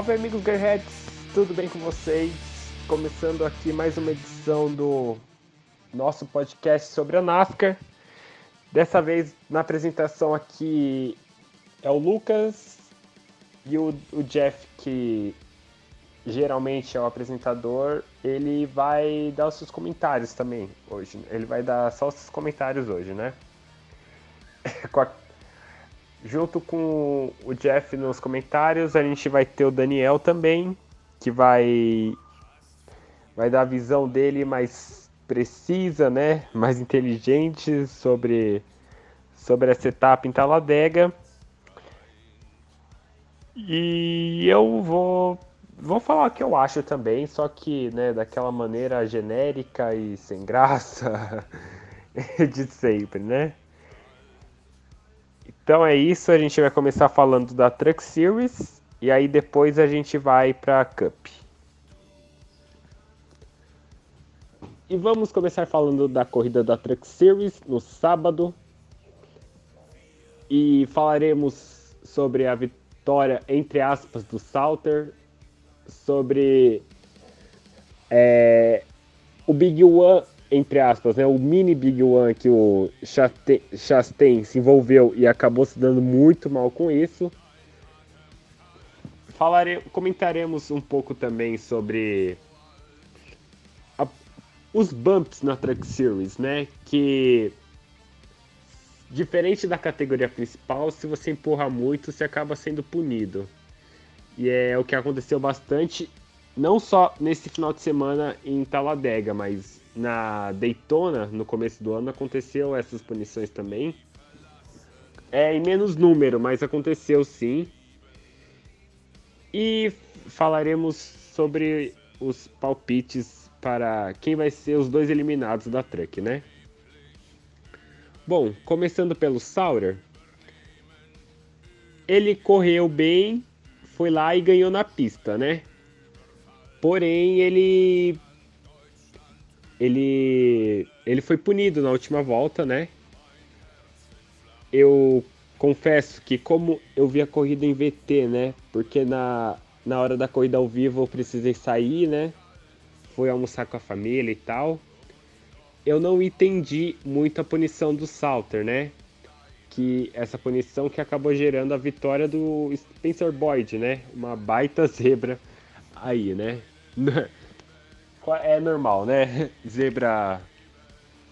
Salve amigos Gearheads, tudo bem com vocês? Começando aqui mais uma edição do nosso podcast sobre a NASCAR. Dessa vez na apresentação aqui é o Lucas e o, o Jeff, que geralmente é o apresentador, ele vai dar os seus comentários também hoje. Ele vai dar só os seus comentários hoje, né? Com a Junto com o Jeff nos comentários, a gente vai ter o Daniel também, que vai vai dar a visão dele mais precisa, né, mais inteligente sobre sobre essa etapa em Taladega. E eu vou vou falar o que eu acho também, só que, né, daquela maneira genérica e sem graça de sempre, né? Então é isso, a gente vai começar falando da Truck Series e aí depois a gente vai para a Cup. E vamos começar falando da corrida da Truck Series no sábado. E falaremos sobre a vitória, entre aspas, do Salter, sobre é, o Big One entre aspas, né, o mini Big One que o Chastain se envolveu e acabou se dando muito mal com isso. Falare, comentaremos um pouco também sobre a, os bumps na Truck Series, né? Que diferente da categoria principal, se você empurra muito, você acaba sendo punido. E é o que aconteceu bastante, não só nesse final de semana em Talladega, mas na Daytona, no começo do ano, aconteceu essas punições também. É em menos número, mas aconteceu sim. E falaremos sobre os palpites para quem vai ser os dois eliminados da Truck, né? Bom, começando pelo Sauer. Ele correu bem, foi lá e ganhou na pista, né? Porém, ele ele ele foi punido na última volta, né? Eu confesso que como eu vi a corrida em VT, né? Porque na, na hora da corrida ao vivo eu precisei sair, né? Fui almoçar com a família e tal. Eu não entendi muito a punição do Salter, né? Que essa punição que acabou gerando a vitória do Spencer Boyd, né? Uma baita zebra aí, né? é normal, né? Zebra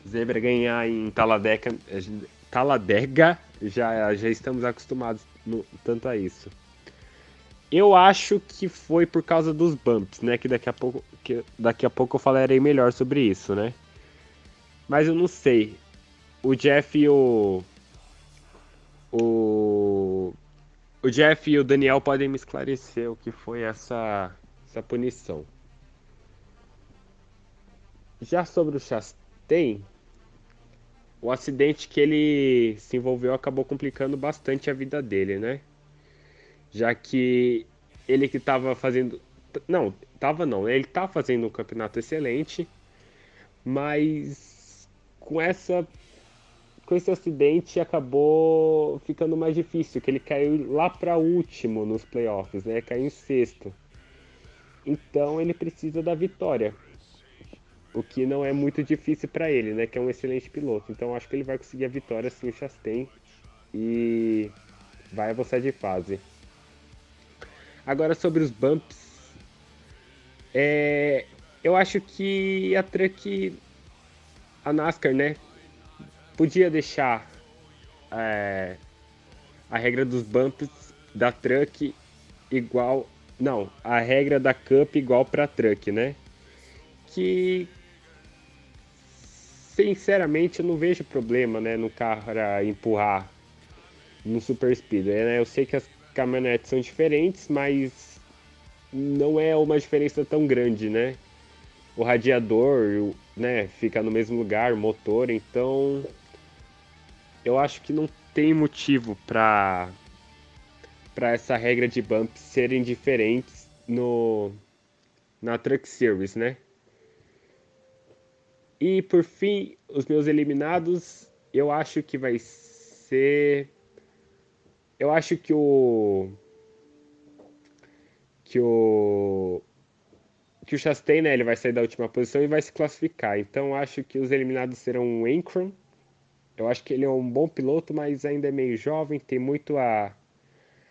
zebra ganhar em Taladeca, Taladega já já estamos acostumados no, tanto a isso. Eu acho que foi por causa dos bumps, né? Que daqui a pouco que daqui a pouco eu falarei melhor sobre isso, né? Mas eu não sei. O Jeff e o o o Jeff e o Daniel podem me esclarecer o que foi essa essa punição. Já sobre o Chastain, o acidente que ele se envolveu acabou complicando bastante a vida dele, né? Já que ele que estava fazendo. Não, tava não, ele tá fazendo um campeonato excelente, mas com essa. Com esse acidente acabou ficando mais difícil, que ele caiu lá para último nos playoffs, né? Caiu em sexto. Então ele precisa da vitória o que não é muito difícil para ele, né? Que é um excelente piloto. Então acho que ele vai conseguir a vitória sim, o Chastain. E vai avançar de fase. Agora sobre os bumps. É, eu acho que a Truck, a NASCAR, né? Podia deixar é, a regra dos bumps da Truck igual. Não, a regra da Cup igual para Truck, né? Que sinceramente, eu não vejo problema, né, no cara empurrar no super speed. Né? Eu sei que as caminhonetes são diferentes, mas não é uma diferença tão grande, né? O radiador, né, fica no mesmo lugar, o motor, então eu acho que não tem motivo para para essa regra de bump serem diferentes no na Truck Series, né? E por fim, os meus eliminados, eu acho que vai ser. Eu acho que o. que o que o Chastain, né, ele vai sair da última posição e vai se classificar. Então acho que os eliminados serão o Encron. Eu acho que ele é um bom piloto, mas ainda é meio jovem, tem muito a,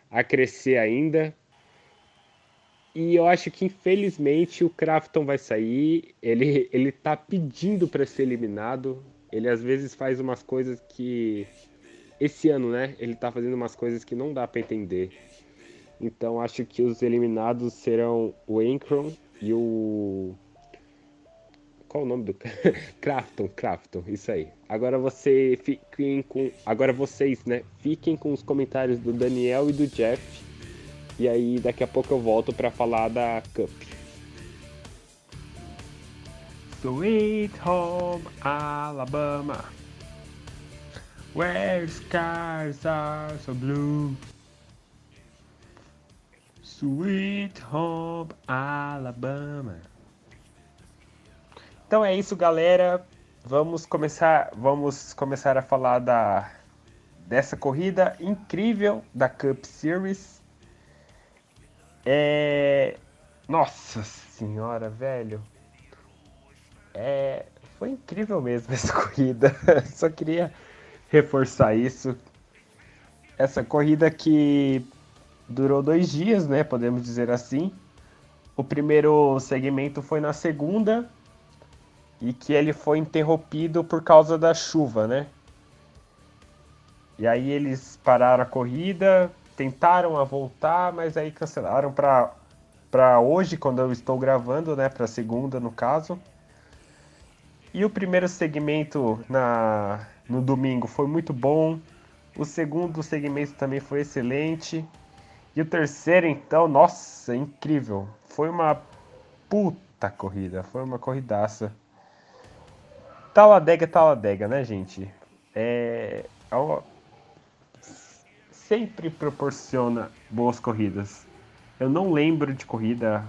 a crescer ainda. E eu acho que infelizmente o Crafton vai sair. Ele ele tá pedindo para ser eliminado. Ele às vezes faz umas coisas que esse ano, né? Ele tá fazendo umas coisas que não dá para entender. Então acho que os eliminados serão o Encron e o. Qual o nome do. Crafton, Crafton, isso aí. Agora você fiquem com. Agora vocês, né? Fiquem com os comentários do Daniel e do Jeff. E aí daqui a pouco eu volto para falar da Cup. Sweet Home Alabama. Where skies are so blue. Sweet Home Alabama. Então é isso, galera. Vamos começar, vamos começar a falar da dessa corrida incrível da Cup Series. É, nossa senhora, velho. É, foi incrível mesmo essa corrida. Só queria reforçar isso. Essa corrida que durou dois dias, né? Podemos dizer assim. O primeiro segmento foi na segunda e que ele foi interrompido por causa da chuva, né? E aí eles pararam a corrida, tentaram a voltar, mas aí cancelaram para para hoje, quando eu estou gravando, né, para segunda no caso. E o primeiro segmento na no domingo foi muito bom. O segundo segmento também foi excelente. E o terceiro, então, nossa, incrível. Foi uma puta corrida, foi uma corridaça. Taladega, taladega, né, gente? É, é sempre proporciona boas corridas. Eu não lembro de corrida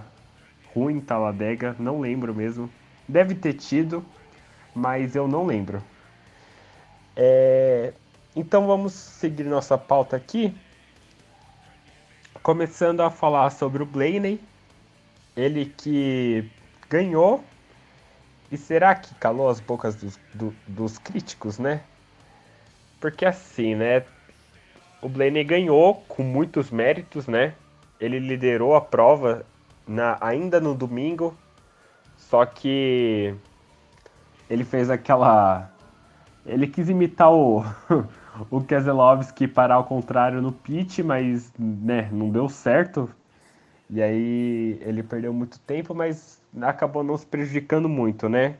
ruim em Taladega, não lembro mesmo. Deve ter tido, mas eu não lembro. É, então vamos seguir nossa pauta aqui começando a falar sobre o Blaney, ele que ganhou e será que calou as bocas dos, do, dos críticos, né? Porque assim, né? O Blaney ganhou com muitos méritos, né? Ele liderou a prova na, ainda no domingo, só que ele fez aquela. Ele quis imitar o, o Keselowski parar ao contrário no pit, mas né, não deu certo. E aí ele perdeu muito tempo, mas acabou não se prejudicando muito, né?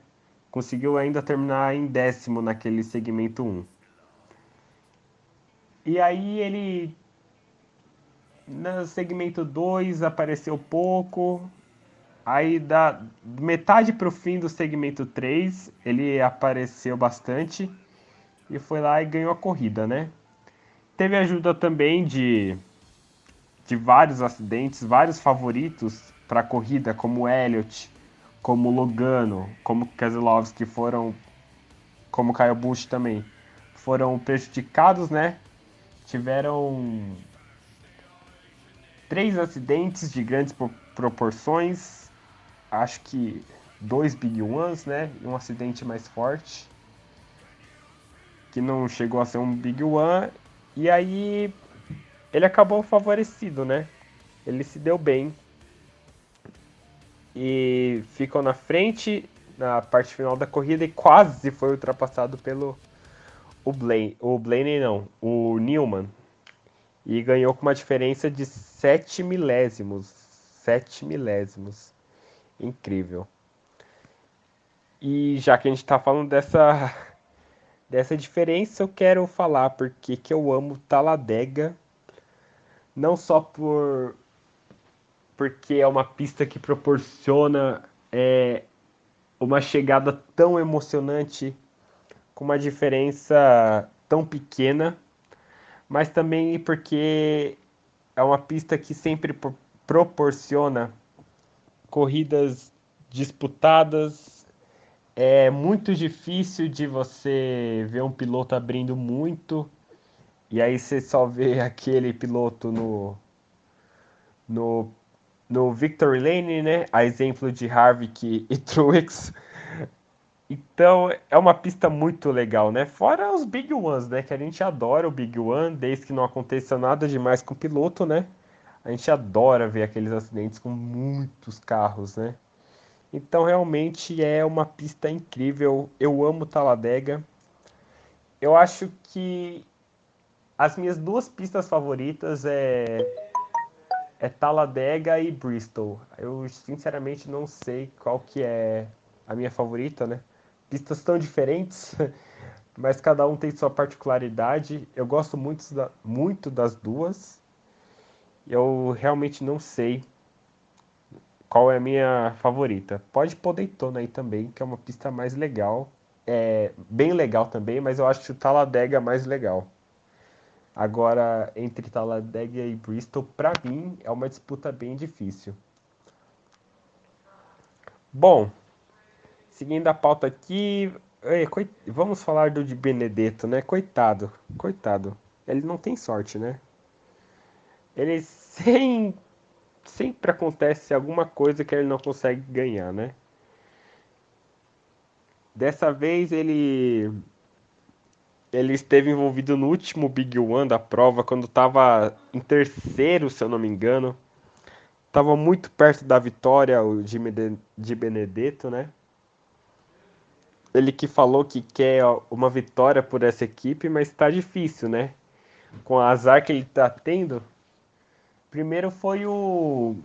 Conseguiu ainda terminar em décimo naquele segmento 1. E aí ele no segmento 2 apareceu pouco. Aí da metade para o fim do segmento 3 ele apareceu bastante e foi lá e ganhou a corrida, né? Teve ajuda também de, de vários acidentes, vários favoritos para a corrida, como Elliott, como Logano, como Keselowski, foram, como Kyle Busch também, foram prejudicados, né? Tiveram três acidentes de grandes proporções, acho que dois Big Ones, né? E um acidente mais forte que não chegou a ser um Big One, e aí ele acabou favorecido, né? Ele se deu bem e ficou na frente na parte final da corrida e quase foi ultrapassado pelo o Blaine, o Blaine não, o Newman. E ganhou com uma diferença de 7 milésimos. 7 milésimos. Incrível. E já que a gente está falando dessa Dessa diferença eu quero falar porque que eu amo Taladega, não só por porque é uma pista que proporciona é, uma chegada tão emocionante com uma diferença tão pequena, mas também porque é uma pista que sempre proporciona corridas disputadas. É muito difícil de você ver um piloto abrindo muito e aí você só vê aquele piloto no, no no Victory Lane, né? A exemplo de Harvick e Truex. Então é uma pista muito legal, né? Fora os Big Ones, né? Que a gente adora o Big One, desde que não aconteça nada demais com o piloto, né? A gente adora ver aqueles acidentes com muitos carros, né? Então realmente é uma pista incrível. Eu amo Talladega. Eu acho que as minhas duas pistas favoritas é é Talladega e Bristol. Eu sinceramente não sei qual que é a minha favorita, né? Pistas tão diferentes, mas cada um tem sua particularidade. Eu gosto muito, muito das duas. Eu realmente não sei qual é a minha favorita. Pode pôr Daytona aí também, que é uma pista mais legal. É bem legal também, mas eu acho o Talladega mais legal. Agora, entre Talladega e Bristol, para mim, é uma disputa bem difícil. Bom, seguindo a pauta aqui, vamos falar do de Benedetto, né? Coitado, coitado. Ele não tem sorte, né? Ele sem, sempre acontece alguma coisa que ele não consegue ganhar, né? Dessa vez ele ele esteve envolvido no último Big One da prova, quando estava em terceiro, se eu não me engano. Estava muito perto da vitória, o Jimmy de Benedetto, né? Ele que falou que quer uma vitória por essa equipe, mas está difícil, né? Com o azar que ele está tendo. Primeiro foi o,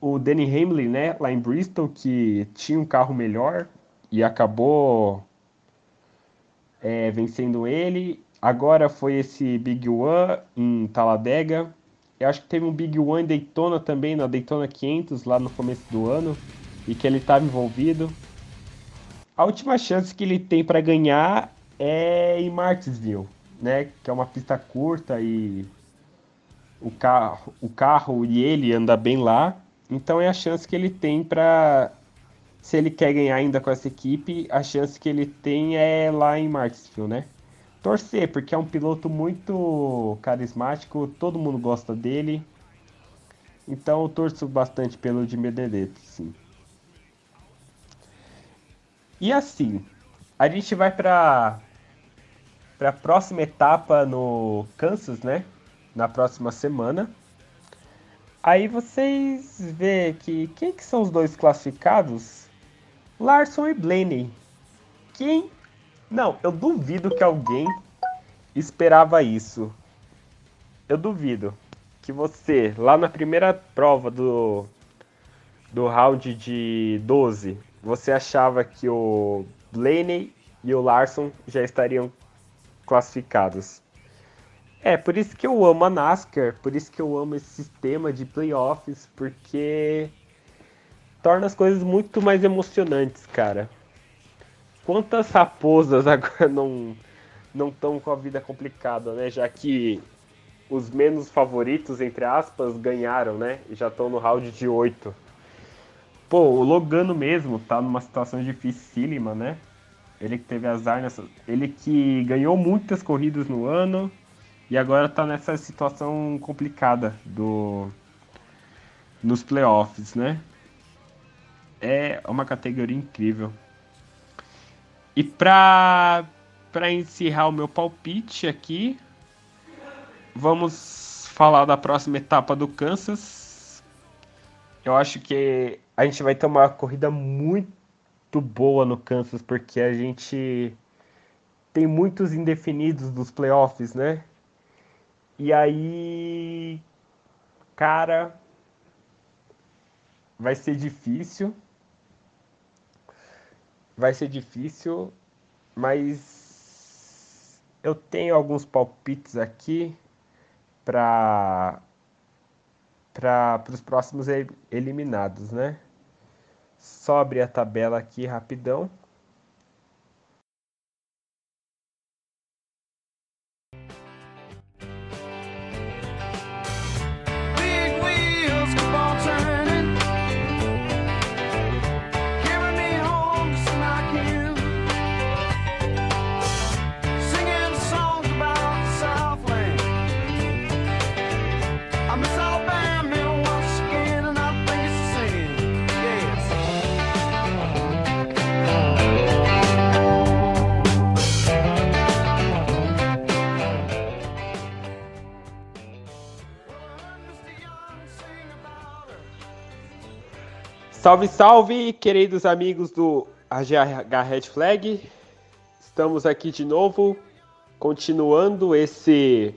o Danny Hamlin, né? Lá em Bristol, que tinha um carro melhor e acabou é, vencendo ele. Agora foi esse Big One em Talladega. Eu acho que teve um Big One em Daytona também, na Daytona 500, lá no começo do ano, e que ele estava envolvido. A última chance que ele tem para ganhar é em Martinsville, né? Que é uma pista curta e o carro, o carro e ele anda bem lá. Então é a chance que ele tem para se ele quer ganhar ainda com essa equipe, a chance que ele tem é lá em Martinsville, né? Torcer, porque é um piloto muito carismático, todo mundo gosta dele. Então eu torço bastante pelo de Benedetto, sim. E assim, a gente vai para para a próxima etapa no Kansas, né? Na próxima semana. Aí vocês vê que quem que são os dois classificados? Larson e Blaney. Quem? Não, eu duvido que alguém esperava isso. Eu duvido que você, lá na primeira prova do, do round de 12, você achava que o Blaney e o Larson já estariam classificados. É, por isso que eu amo a NASCAR, por isso que eu amo esse sistema de playoffs, porque torna as coisas muito mais emocionantes, cara. Quantas raposas agora não não estão com a vida complicada, né? Já que os menos favoritos, entre aspas, ganharam, né? E já estão no round de 8. Pô, o Logano mesmo tá numa situação dificílima, né? Ele que teve azar nessa. Ele que ganhou muitas corridas no ano e agora tá nessa situação complicada do nos playoffs, né? É uma categoria incrível. E para para encerrar o meu palpite aqui, vamos falar da próxima etapa do Kansas. Eu acho que a gente vai ter uma corrida muito boa no Kansas, porque a gente tem muitos indefinidos dos playoffs, né? E aí, cara, vai ser difícil vai ser difícil, mas eu tenho alguns palpites aqui para para os próximos eliminados, né? Abrir a tabela aqui rapidão. Salve, salve, queridos amigos do AGH Red Flag. Estamos aqui de novo, continuando esse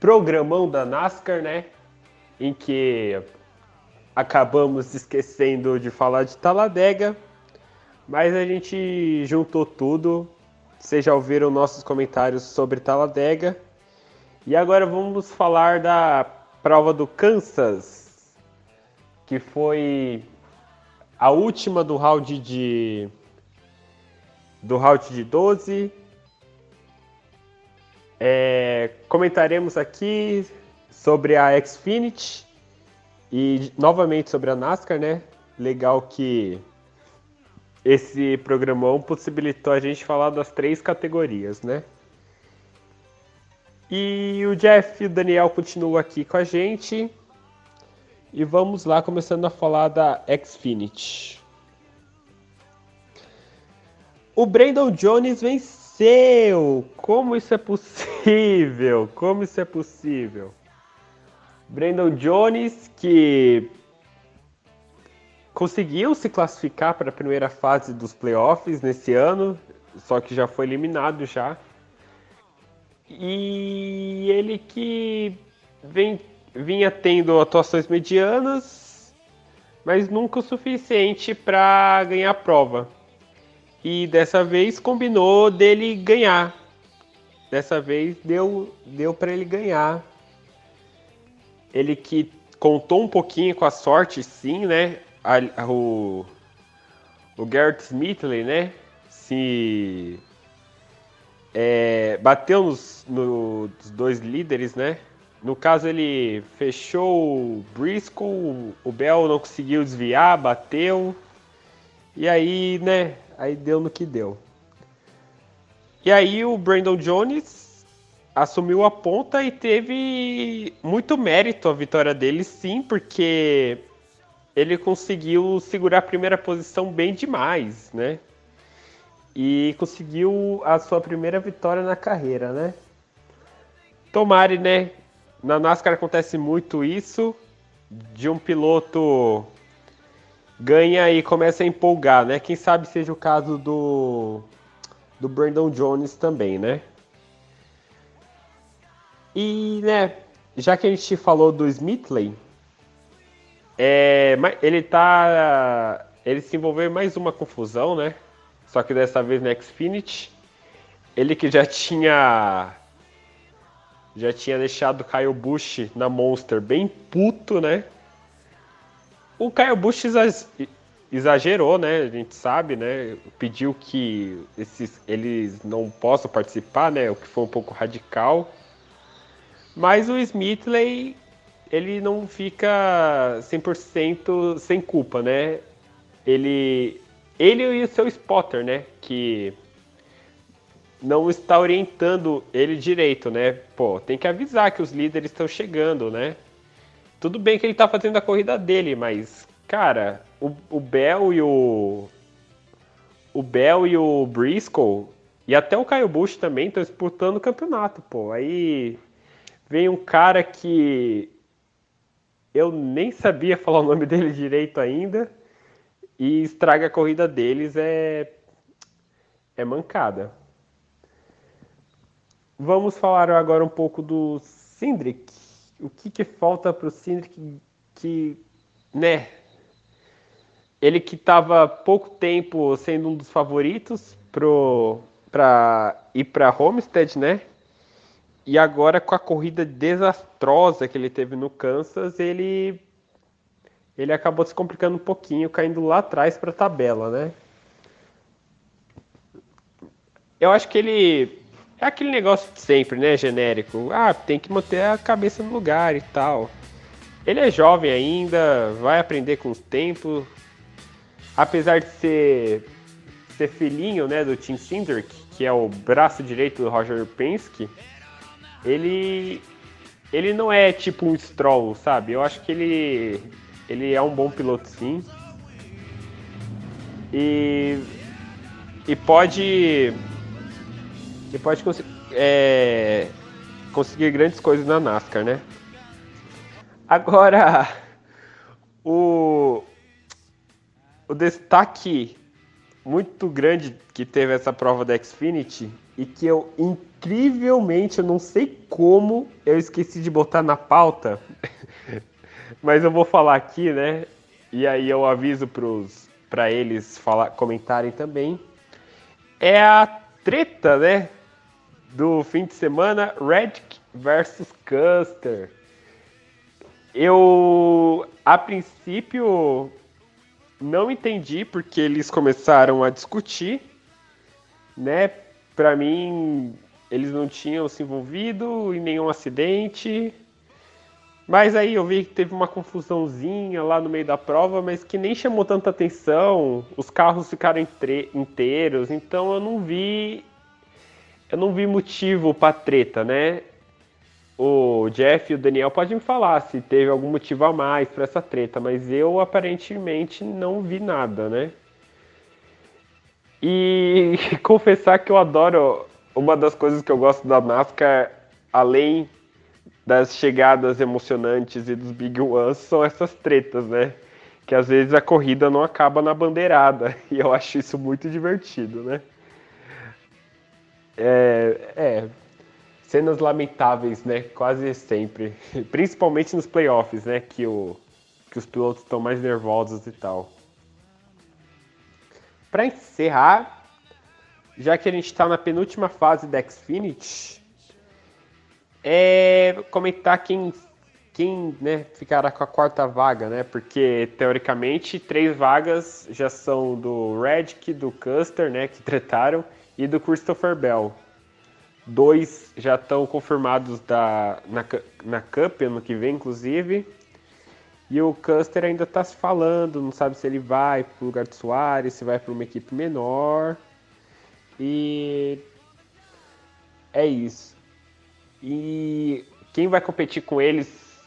programão da NASCAR, né? Em que acabamos esquecendo de falar de Taladega, mas a gente juntou tudo. Vocês já ouviram nossos comentários sobre Taladega. E agora vamos falar da prova do Kansas, que foi a última do round de do round de 12. É, comentaremos aqui sobre a Xfinity e novamente sobre a NASCAR, né? Legal que esse programão possibilitou a gente falar das três categorias, né? E o Jeff e o Daniel continuam aqui com a gente. E vamos lá, começando a falar da Xfinity. O Brandon Jones venceu! Como isso é possível? Como isso é possível? Brandon Jones, que conseguiu se classificar para a primeira fase dos playoffs nesse ano, só que já foi eliminado já. E ele que vem vinha tendo atuações medianas, mas nunca o suficiente para ganhar a prova. E dessa vez combinou dele ganhar. Dessa vez deu, deu para ele ganhar. Ele que contou um pouquinho com a sorte, sim, né? A, o, o Garrett Smithley, né? Se é, bateu nos, nos dois líderes, né? No caso, ele fechou o Briscoe, o Bell não conseguiu desviar, bateu. E aí, né? Aí deu no que deu. E aí o Brandon Jones assumiu a ponta e teve muito mérito a vitória dele, sim, porque ele conseguiu segurar a primeira posição bem demais, né? E conseguiu a sua primeira vitória na carreira, né? Tomare, né, na NASCAR acontece muito isso, de um piloto ganha e começa a empolgar, né? Quem sabe seja o caso do do Brandon Jones também, né? E, né, já que a gente falou do Smithley, é, ele tá ele se envolveu em mais uma confusão, né? Só que dessa vez na Xfinity. Ele que já tinha já tinha deixado o Kyle Busch na Monster bem puto, né? O Kyle Busch exagerou, né? A gente sabe, né? Pediu que esses, eles não possam participar, né? O que foi um pouco radical. Mas o Smithley, ele não fica 100% sem culpa, né? Ele, ele e o seu spotter, né? Que não está orientando ele direito, né? Pô, tem que avisar que os líderes estão chegando, né? Tudo bem que ele está fazendo a corrida dele, mas, cara, o, o Bell e o. O Bell e o Briscoe, e até o Caio Bush também estão disputando o campeonato, pô. Aí vem um cara que eu nem sabia falar o nome dele direito ainda e estraga a corrida deles é é mancada. Vamos falar agora um pouco do Cindric. O que, que falta para o Cindric que, né? Ele que estava pouco tempo sendo um dos favoritos para ir para Homestead, né? E agora com a corrida desastrosa que ele teve no Kansas, ele ele acabou se complicando um pouquinho, caindo lá atrás para a tabela, né? Eu acho que ele é aquele negócio de sempre, né? Genérico. Ah, tem que manter a cabeça no lugar e tal. Ele é jovem ainda, vai aprender com o tempo. Apesar de ser, ser filhinho né, do Tim Cindric, que é o braço direito do Roger Penske, ele, ele não é tipo um Stroll, sabe? Eu acho que ele, ele é um bom piloto sim. E, e pode e pode cons é, conseguir grandes coisas na NASCAR, né? Agora, o, o destaque muito grande que teve essa prova da Xfinity e que eu incrivelmente, eu não sei como eu esqueci de botar na pauta, mas eu vou falar aqui, né? E aí eu aviso para eles falar, comentarem também. É a treta, né? Do fim de semana, Reddick versus Custer. Eu, a princípio, não entendi porque eles começaram a discutir, né? Para mim, eles não tinham se envolvido em nenhum acidente. Mas aí eu vi que teve uma confusãozinha lá no meio da prova, mas que nem chamou tanta atenção. Os carros ficaram inteiros, então eu não vi eu não vi motivo para treta, né? o Jeff e o Daniel podem me falar se teve algum motivo a mais para essa treta, mas eu aparentemente não vi nada, né? E confessar que eu adoro uma das coisas que eu gosto da NASCAR, além das chegadas emocionantes e dos Big Ones, são essas tretas, né? Que às vezes a corrida não acaba na bandeirada, e eu acho isso muito divertido, né? É, é cenas lamentáveis, né? Quase sempre. Principalmente nos playoffs, né? Que, o, que os pilotos estão mais nervosos e tal. Para encerrar, já que a gente está na penúltima fase da Xfinity, é comentar quem, quem né, ficará com a quarta vaga, né? Porque teoricamente três vagas já são do Redick, do Custer, né? Que tretaram, e do Christopher Bell. Dois já estão confirmados da, na, na Cup ano que vem, inclusive. E o Custer ainda está se falando, não sabe se ele vai para o lugar do Soares, se vai para uma equipe menor. E é isso. E quem vai competir com eles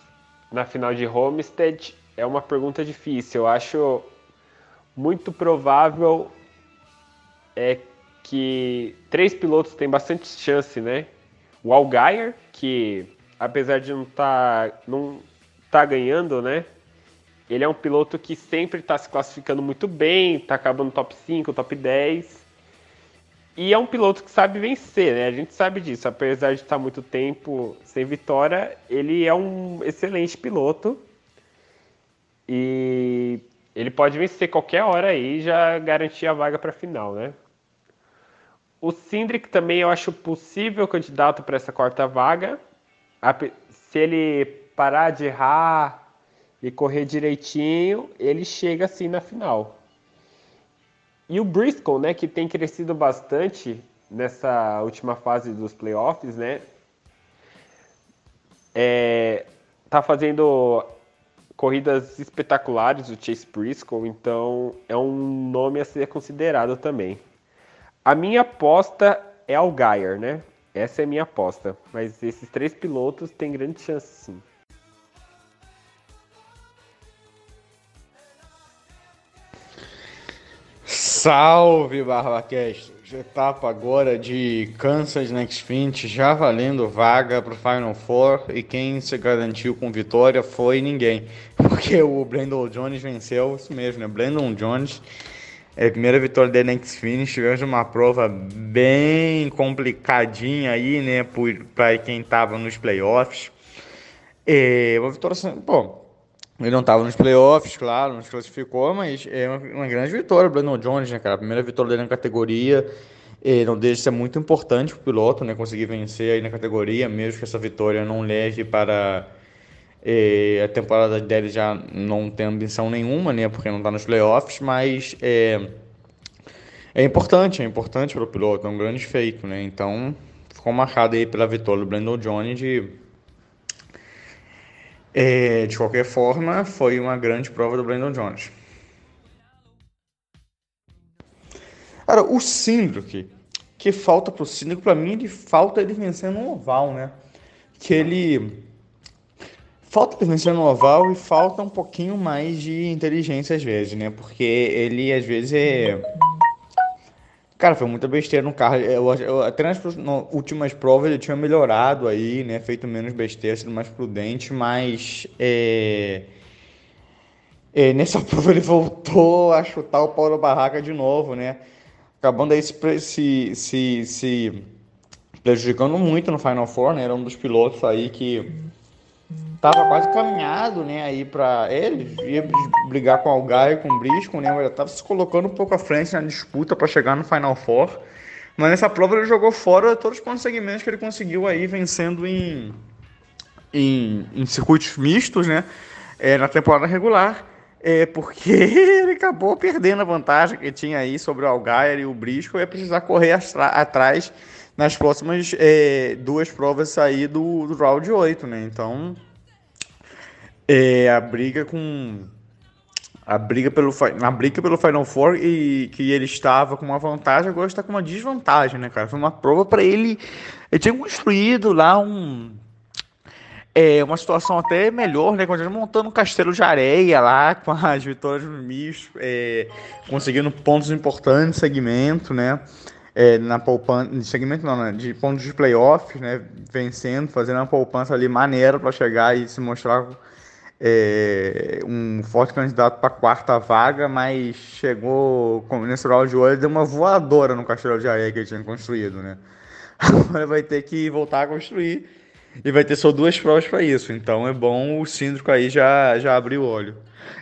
na final de Homestead é uma pergunta difícil. Eu acho muito provável é que três pilotos têm bastante chance, né? O Algaier, que apesar de não estar tá, não tá ganhando, né? Ele é um piloto que sempre está se classificando muito bem, está acabando top 5, top 10. E é um piloto que sabe vencer, né? A gente sabe disso. Apesar de estar muito tempo sem vitória, ele é um excelente piloto. E ele pode vencer qualquer hora aí e já garantir a vaga para a final, né? O Sindrick também eu acho possível candidato para essa quarta vaga. Se ele parar de errar e correr direitinho, ele chega assim na final. E o Briscoe, né, que tem crescido bastante nessa última fase dos playoffs, né? É, tá fazendo corridas espetaculares o Chase Briscoe, então é um nome a ser considerado também. A minha aposta é Algair, né? Essa é a minha aposta. Mas esses três pilotos têm grande chance, sim. Salve, BarbaCast! Etapa agora de Kansas Next Finish, já valendo vaga para o Final Four. E quem se garantiu com vitória foi ninguém. Porque o Brandon Jones venceu, isso mesmo, né? Brandon Jones é a primeira vitória dele na Xfinity. Tivemos uma prova bem complicadinha aí, né? Para quem estava nos playoffs. É uma vitória, bom, ele não estava nos playoffs, claro, não se classificou, mas é uma, uma grande vitória. Brandon Jones, né, cara? A primeira vitória dele na categoria. É, não deixa de ser muito importante para o piloto, né? Conseguir vencer aí na categoria, mesmo que essa vitória não leve para é, a temporada dele já não tem ambição nenhuma, né? Porque não está nos playoffs, mas é, é importante, é importante para o piloto, é um grande feito, né? Então ficou marcado aí pela vitória do Brandon Jones de é, de qualquer forma, foi uma grande prova do Brandon Jones. Cara, o Sindrick, que falta pro Sindrick, para mim, ele falta ele vencer no oval, né? Que ele Falta presença no oval e falta um pouquinho mais de inteligência às vezes, né? Porque ele às vezes é. Cara, foi muita besteira no carro. Eu, eu, até nas últimas provas ele tinha melhorado aí, né? Feito menos besteira, sido mais prudente, mas. É... E nessa prova ele voltou a chutar o pau da barraca de novo, né? Acabando aí se, se, se, se prejudicando muito no Final Four, né? Era um dos pilotos aí que tava quase caminhado, né, aí para ele ia brigar com o Algaia, com o Briscoe, né, mas tava se colocando um pouco à frente na disputa para chegar no Final Four. Mas nessa prova ele jogou fora todos os segmentos que ele conseguiu aí vencendo em, em, em circuitos mistos, né, é, na temporada regular. É porque ele acabou perdendo a vantagem que tinha aí sobre o Algaia e o Briscoe e ia precisar correr atrás nas próximas é, duas provas sair do, do round 8, né? Então, é, a briga com a briga pelo na briga pelo Final Four e que ele estava com uma vantagem, agora está com uma desvantagem, né, cara? Foi uma prova para ele. Ele tinha construído lá um é, uma situação até melhor, né? Quando ele montando um castelo de areia lá, com as vitórias do Miss, é, conseguindo pontos importantes, segmento, né? É, na poupança, segmento não, né, de pontos de playoff, né, vencendo, fazendo uma poupança ali maneira para chegar e se mostrar é, um forte candidato para a quarta vaga, mas chegou nesse round de olho deu uma voadora no castelo de areia que ele tinha construído, né? Agora vai ter que voltar a construir e vai ter só duas provas para isso. Então é bom o síndroco aí já já abrir o olho.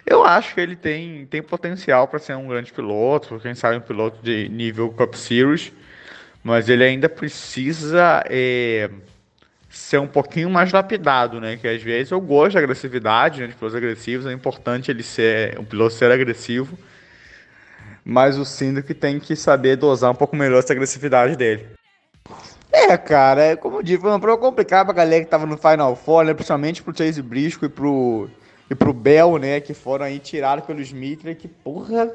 Eu acho que ele tem, tem potencial para ser um grande piloto, quem sabe um piloto de nível Cup Series, mas ele ainda precisa é, ser um pouquinho mais lapidado, né? Que às vezes eu gosto de agressividade, né, de pilotos agressivos, é importante ele ser um piloto ser agressivo, mas o Cindric tem que saber dosar um pouco melhor essa agressividade dele. É, cara, é, como eu disse, foi uma prova complicada pra galera que tava no Final Four, né? Principalmente pro Chase Briscoe e pro e pro Bell, né, que foram aí tirados pelo Smith, que porra,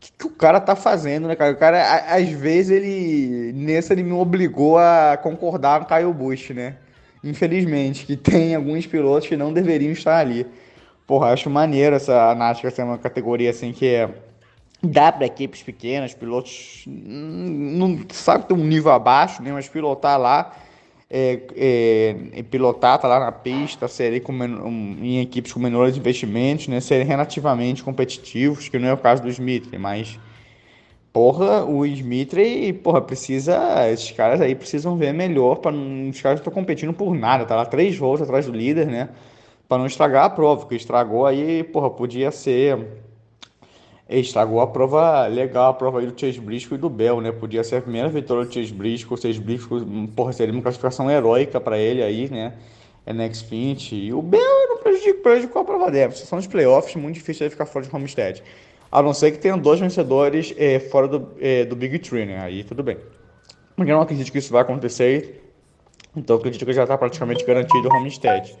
que, que o cara tá fazendo, né, cara? O cara, às vezes, ele, nessa, ele me obrigou a concordar com o Kyle Busch, né? Infelizmente, que tem alguns pilotos que não deveriam estar ali. Porra, acho maneiro essa NASCAR ser uma categoria assim que é dá para equipes pequenas, pilotos não sabe ter um nível abaixo, né, mas pilotar lá é, é, pilotar, tá lá na pista, serem com um, em equipes com menores investimentos, né, serem relativamente competitivos, que não é o caso do Smith, mas porra, o Smith, porra, precisa, esses caras aí precisam ver melhor para os caras estão competindo por nada, tá lá três voltas atrás do líder, né, para não estragar a prova, que estragou aí, porra, podia ser estragou a prova legal, a prova aí do Chase Briscoe e do Bell, né? Podia ser a primeira vitória do Chase Briscoe, o Chase Briscoe, porra, seria uma classificação heróica para ele aí, né? É next 20. E o Bell não prejudicou, prejudicou a prova dela. São os playoffs, muito difícil ele ficar fora de Homestead. A não ser que tenha dois vencedores é, fora do, é, do Big Tree, né? Aí tudo bem. Porque eu não acredito que isso vai acontecer. Então acredito que já está praticamente garantido o Homestead.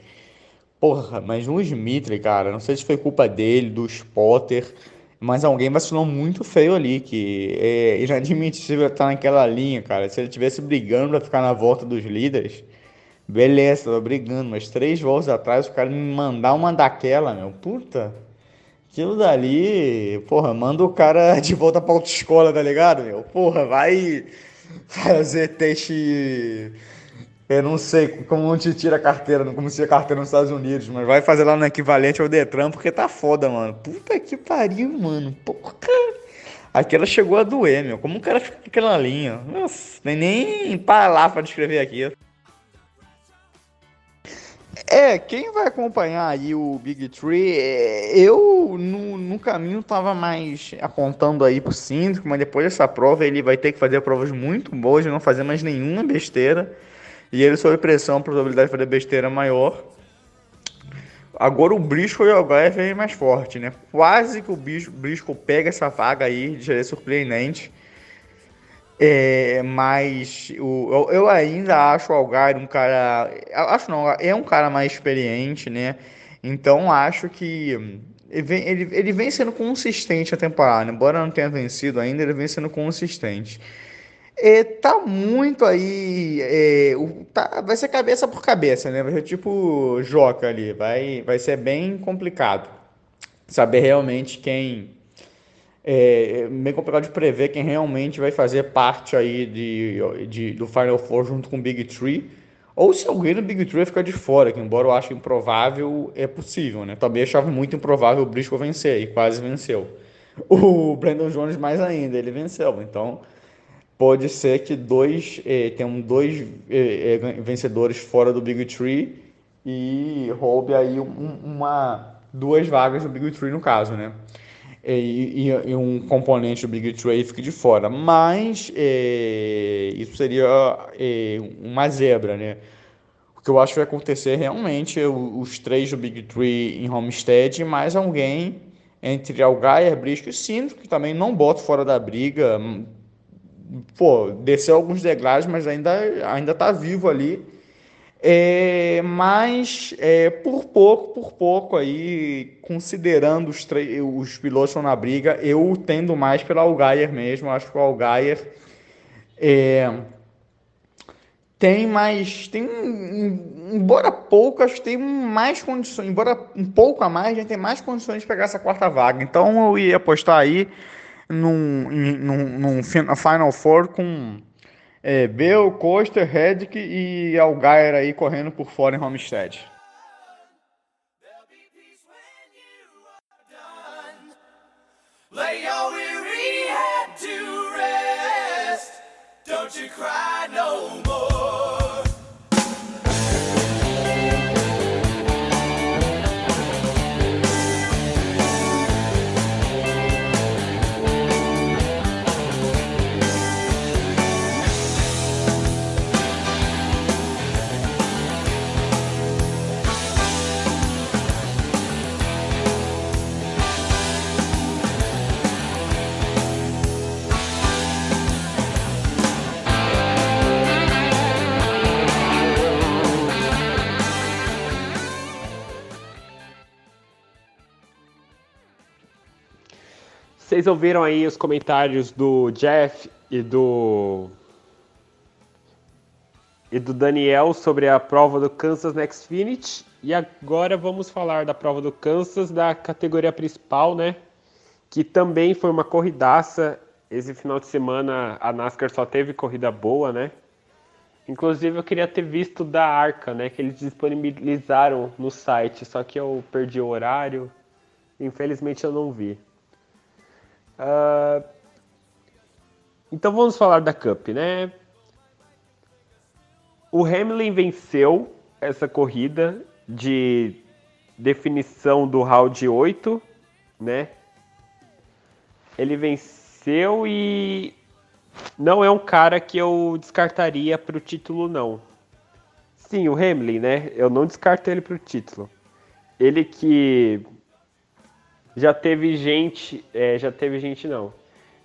Porra, mas no Smith, cara, não sei se foi culpa dele, do Spotter mas alguém vacilou muito feio ali, que é inadmissível estar naquela linha, cara. Se ele tivesse brigando para ficar na volta dos líderes, beleza, tava brigando, mas três voltas atrás o cara me mandar uma daquela, meu, puta. Aquilo dali, porra, manda o cara de volta pra autoescola, tá ligado, meu? Porra, vai fazer teste eu não sei como te tira a carteira, como se a carteira nos Estados Unidos, mas vai fazer lá no equivalente ao Detran porque tá foda, mano. Puta que pariu, mano. Porra. Aquela chegou a doer, meu. Como o cara fica aquela linha? Nossa, nem nem lá pra descrever aqui. É, quem vai acompanhar aí o Big Tree, é, eu no, no caminho tava mais apontando aí pro síndico, mas depois dessa prova ele vai ter que fazer provas muito boas e não fazer mais nenhuma besteira. E ele sob pressão, a probabilidade de fazer besteira maior. Agora o Briscoe e o Gaia vem mais forte, né? Quase que o Briscoe pega essa vaga aí, seria surpreendente. É, mas o, eu, ainda acho o Algar um cara. Acho não, é um cara mais experiente, né? Então acho que ele vem, ele, ele vem sendo consistente a temporada. Embora não tenha vencido ainda, ele vem sendo consistente. É, tá muito aí. É, tá, vai ser cabeça por cabeça, né? Vai ser tipo Joca ali. Vai, vai ser bem complicado. Saber realmente quem. É, é bem complicado de prever quem realmente vai fazer parte aí de, de, do Final Four junto com o Big Tree. ou se alguém no Big Three ficar de fora, que embora eu ache improvável, é possível, né? Também achava muito improvável o Briscoe vencer, e quase venceu. O Brandon Jones mais ainda, ele venceu. Então, pode ser que dois, eh, tenham dois eh, eh, vencedores fora do Big Tree e roube aí um, uma, duas vagas do Big Tree no caso, né? E, e, e, um componente do Big Tree fique de fora. Mas é, isso seria uma zebra, né? O que eu acho que vai acontecer realmente é os três do Big Tree em Homestead, mais alguém entre Algaia, Brisco e Sindro, que também não boto fora da briga. Pô, desceu alguns degraus, mas ainda, ainda tá vivo ali é, mas é, por pouco, por pouco aí, considerando os, os pilotos na briga, eu tendo mais pelo Algaier mesmo. Acho que o Algaier é, tem mais, tem embora pouco, acho que tem mais condições, embora um pouco a mais, a gente tem mais condições de pegar essa quarta vaga. Então eu ia apostar aí num, num, num Final Four com é, Bell, Coaster, Redick e Algair aí correndo por fora em Homestead. Lay your weary head to rest. Don't you cry Vocês ouviram aí os comentários do Jeff e do e do Daniel sobre a prova do Kansas Next Finish. E agora vamos falar da prova do Kansas da categoria principal, né? Que também foi uma corridaça. Esse final de semana a NASCAR só teve corrida boa, né? Inclusive eu queria ter visto da Arca, né? Que eles disponibilizaram no site, só que eu perdi o horário. Infelizmente eu não vi. Uh, então vamos falar da Cup, né? O Hamlin venceu essa corrida de definição do round 8, né? Ele venceu e não é um cara que eu descartaria para o título, não. Sim, o Hamlin, né? Eu não descarto ele para o título. Ele que já teve gente, é, já teve gente não,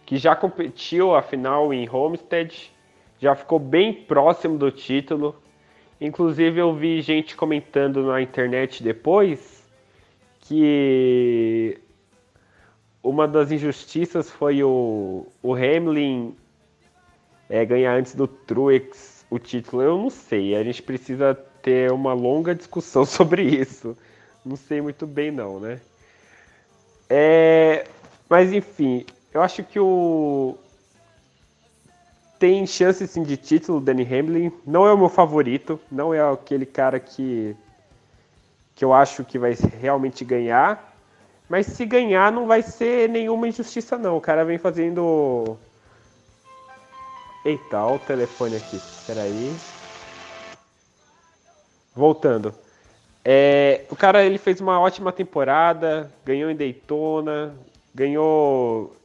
que já competiu a final em Homestead, já ficou bem próximo do título. Inclusive eu vi gente comentando na internet depois que uma das injustiças foi o, o Hamlin é, ganhar antes do Truex o título. Eu não sei, a gente precisa ter uma longa discussão sobre isso. Não sei muito bem não, né? É, mas enfim, eu acho que o tem chance sim de título, Danny Hamlin. Não é o meu favorito, não é aquele cara que que eu acho que vai realmente ganhar. Mas se ganhar, não vai ser nenhuma injustiça, não. O cara vem fazendo. Eita, olha o telefone aqui. Peraí. Voltando. É, o cara ele fez uma ótima temporada, ganhou em Daytona, ganhou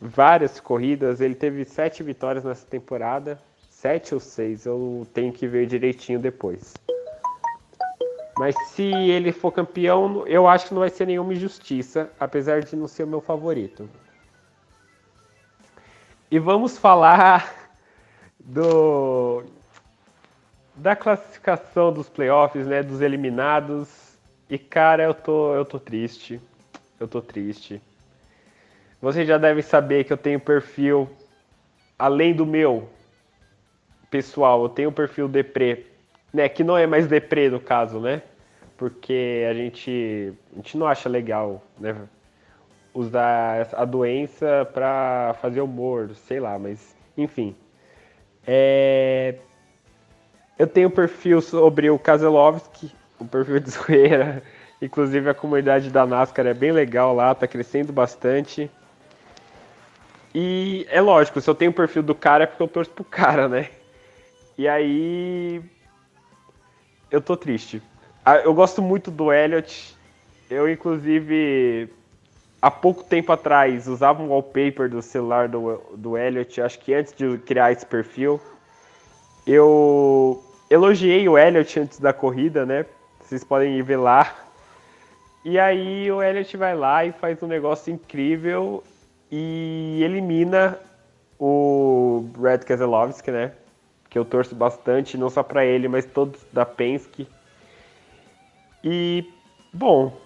várias corridas. Ele teve sete vitórias nessa temporada, sete ou seis. Eu tenho que ver direitinho depois. Mas se ele for campeão, eu acho que não vai ser nenhuma injustiça, apesar de não ser o meu favorito. E vamos falar do da classificação dos playoffs, né, dos eliminados. E cara, eu tô eu tô triste. Eu tô triste. Vocês já devem saber que eu tenho perfil além do meu pessoal, eu tenho o perfil deprê, né, que não é mais deprê no caso, né? Porque a gente a gente não acha legal, né, usar a doença para fazer humor, sei lá, mas enfim. É, Eu tenho perfil sobre o Kazelovski, o perfil de zoeira. Inclusive a comunidade da NASCAR é bem legal lá, tá crescendo bastante. E é lógico, se eu tenho o perfil do cara é porque eu torço pro cara, né? E aí. Eu tô triste. Ah, eu gosto muito do Elliot. Eu, inclusive, há pouco tempo atrás usava um wallpaper do celular do, do Elliot, acho que antes de criar esse perfil. Eu elogiei o Elliot antes da corrida, né? Vocês podem ver lá. E aí o Elliot vai lá e faz um negócio incrível e elimina o Brad Keselowski, né? Que eu torço bastante, não só para ele, mas todos da Penske. E, bom,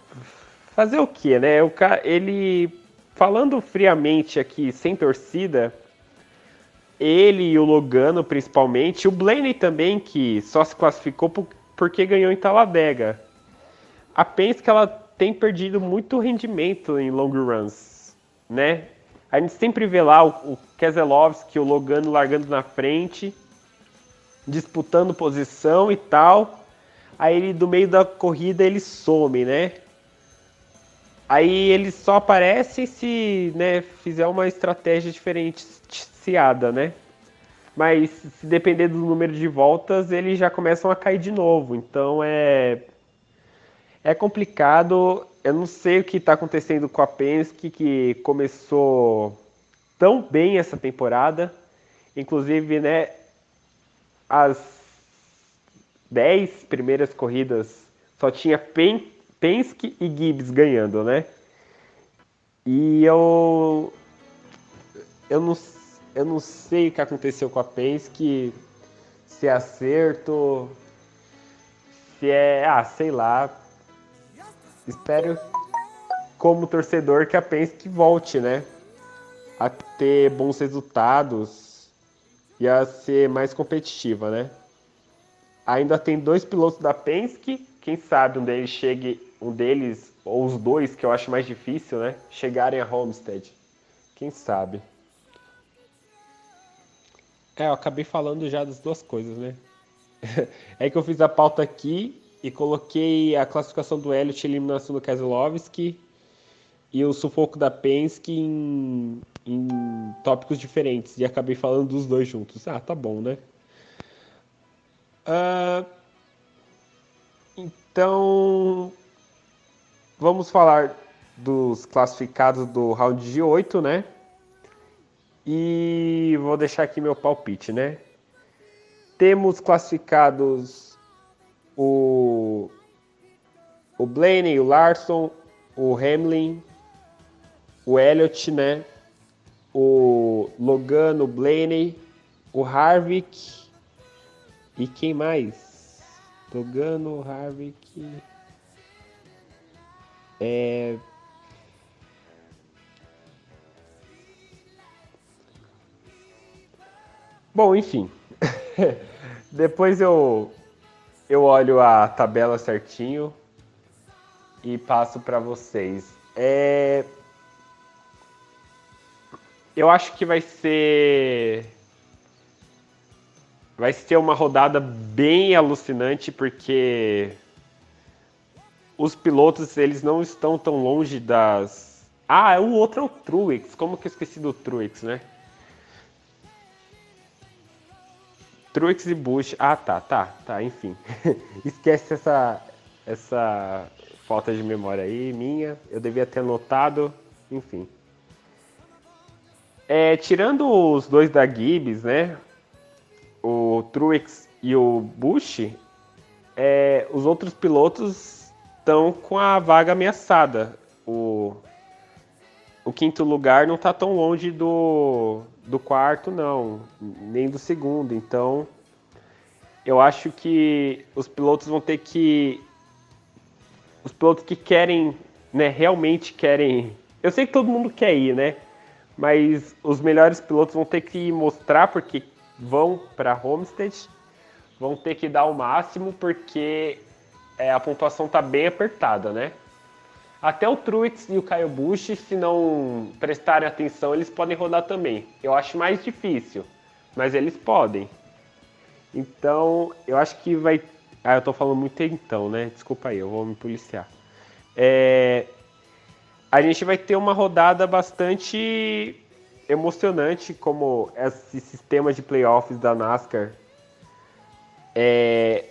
fazer o que, né? O cara, ele, falando friamente aqui, sem torcida, ele e o Logano principalmente, o Blaney também, que só se classificou porque ganhou em Talladega. A Penske, ela tem perdido muito rendimento em long runs, né? A gente sempre vê lá o, o Keselowski, o Logano largando na frente, disputando posição e tal. Aí ele, do meio da corrida, ele some, né? Aí ele só aparece se né, fizer uma estratégia diferenciada, né? Mas se depender do número de voltas, eles já começam a cair de novo. Então é é complicado. Eu não sei o que está acontecendo com a Penske, que começou tão bem essa temporada. Inclusive, né, as 10 primeiras corridas só tinha Pen Penske e Gibbs ganhando, né? E eu eu não, eu não sei o que aconteceu com a Penske, se é acerto, se é, ah, sei lá, espero, como torcedor, que a Penske volte, né? A ter bons resultados e a ser mais competitiva, né? Ainda tem dois pilotos da Penske, quem sabe um deles chegue, um deles, ou os dois, que eu acho mais difícil, né? Chegarem a Homestead. Quem sabe? É, eu acabei falando já das duas coisas, né? é que eu fiz a pauta aqui e coloquei a classificação do Elliott e eliminação do Keselowski e o sufoco da Penske em, em tópicos diferentes e acabei falando dos dois juntos. Ah, tá bom, né? Uh, então, vamos falar dos classificados do round de 8, né? E vou deixar aqui meu palpite, né? Temos classificados o, o Blaney, o Larson, o Hamlin, o Elliott, né? O Logano, o Blaney, o Harvick e quem mais? Logano, Harvick. É... Bom, enfim. Depois eu eu olho a tabela certinho e passo para vocês. É... Eu acho que vai ser vai ser uma rodada bem alucinante porque os pilotos eles não estão tão longe das ah, o outro é o Truex. Como que eu esqueci do Truex, né? Truex e Bush. Ah, tá, tá, tá, enfim. Esquece essa, essa falta de memória aí, minha. Eu devia ter anotado, enfim. É, tirando os dois da Gibbs, né? O Truex e o Bush, é, os outros pilotos estão com a vaga ameaçada. O, o quinto lugar não está tão longe do, do quarto, não, nem do segundo. Então, eu acho que os pilotos vão ter que. Os pilotos que querem, né, realmente querem. Eu sei que todo mundo quer ir, né? Mas os melhores pilotos vão ter que mostrar porque vão para Homestead, vão ter que dar o máximo porque é, a pontuação tá bem apertada, né? Até o Truex e o Kyle Busch, se não prestarem atenção, eles podem rodar também. Eu acho mais difícil, mas eles podem. Então, eu acho que vai. Ah, eu tô falando muito então, né? Desculpa aí, eu vou me policiar. É... A gente vai ter uma rodada bastante emocionante, como esse sistema de playoffs da NASCAR é...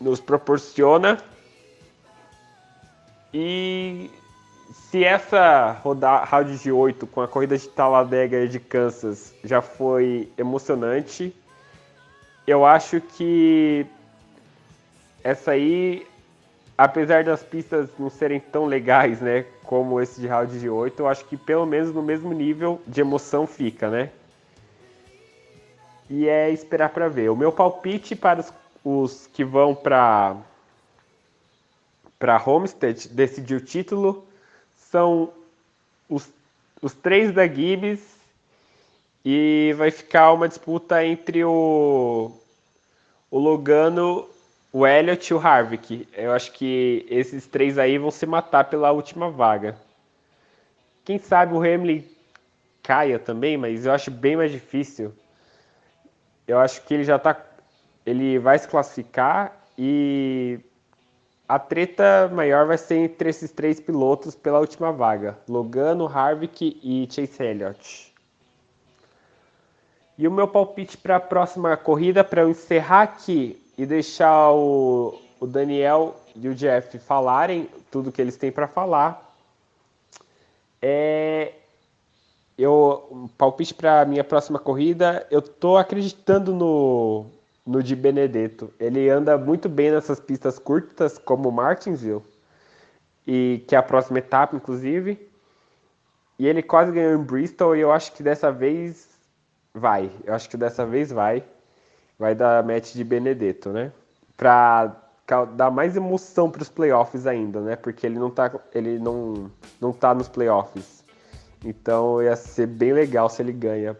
nos proporciona. E se essa rodada de 8 com a corrida de Talladega e de Kansas já foi emocionante, eu acho que essa aí, apesar das pistas não serem tão legais, né, como esse de round de 8, eu acho que pelo menos no mesmo nível de emoção fica, né? E é esperar para ver. O meu palpite para os, os que vão para para Homestead decidir o título são os, os três da Gibbs e vai ficar uma disputa entre o, o Logano, o Elliott e o Harvick. Eu acho que esses três aí vão se matar pela última vaga. Quem sabe o Hamlin caia também, mas eu acho bem mais difícil. Eu acho que ele já tá. Ele vai se classificar e a treta maior vai ser entre esses três pilotos pela última vaga: Logano, Harvick e Chase Elliott. E o meu palpite para a próxima corrida, para eu encerrar aqui e deixar o, o Daniel e o Jeff falarem tudo que eles têm para falar, é eu palpite para minha próxima corrida, eu tô acreditando no no de Benedetto. Ele anda muito bem nessas pistas curtas, como Martinsville, e que é a próxima etapa, inclusive. E ele quase ganhou em Bristol e eu acho que dessa vez vai. Eu acho que dessa vez vai. Vai dar match de Benedetto, né? Pra dar mais emoção para os playoffs ainda, né? Porque ele não tá, ele não, não tá nos playoffs. Então ia ser bem legal se ele ganha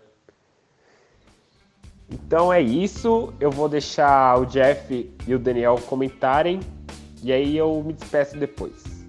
então é isso. Eu vou deixar o Jeff e o Daniel comentarem. E aí eu me despeço depois.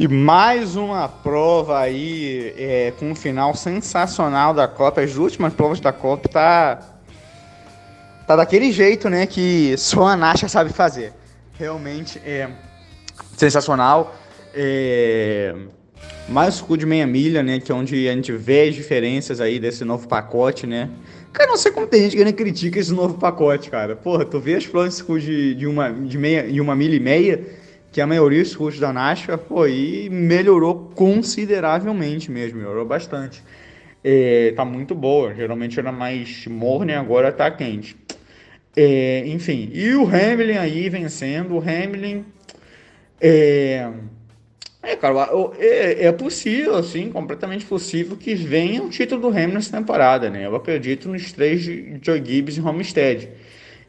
E mais uma prova aí é, com um final sensacional da Copa. As últimas provas da Copa tá tá daquele jeito, né, que só a Nasha sabe fazer. Realmente é sensacional. É, mais o de meia milha, né, que é onde a gente vê as diferenças aí desse novo pacote, né. Cara, não sei como tem gente que ainda critica esse novo pacote, cara. Porra, tu vê as provas de, de, uma, de, meia, de uma milha e meia que a maioria dos cursos da NASCAR, pô, e melhorou consideravelmente mesmo, melhorou bastante. É, tá muito boa, geralmente era mais morna e agora tá quente. É, enfim, e o Hamilton aí vencendo, o Hamilton é, é cara, é, é possível, assim, completamente possível que venha o título do Hamilton nessa temporada, né? Eu acredito nos três Joe Gibbs e Homestead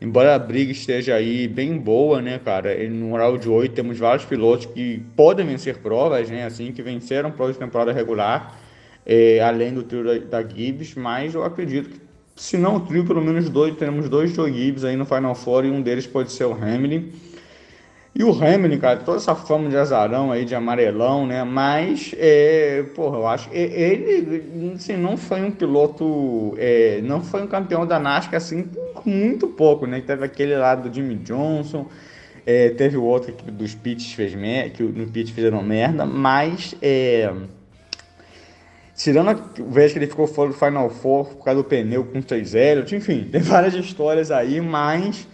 embora a briga esteja aí bem boa, né, cara? No round 8 temos vários pilotos que podem vencer provas, né, assim, que venceram provas de temporada regular, é, além do trio da, da Gibbs, mas eu acredito que, se não o trio, pelo menos dois, teremos dois Joe Gibbs aí no Final Four e um deles pode ser o Hamilton. E o Hamilton, cara, toda essa fama de azarão aí, de amarelão, né? Mas, é, porra, eu acho. Ele, assim, não foi um piloto. É, não foi um campeão da NASCAR, assim, por muito pouco, né? Teve aquele lado do Jimmy Johnson, é, teve o outro que dos Pitts fez merda, que no Pitts fizeram merda, mas. É, tirando a vez que ele ficou fora do Final Four por causa do pneu com 3-0, enfim, tem várias histórias aí, mas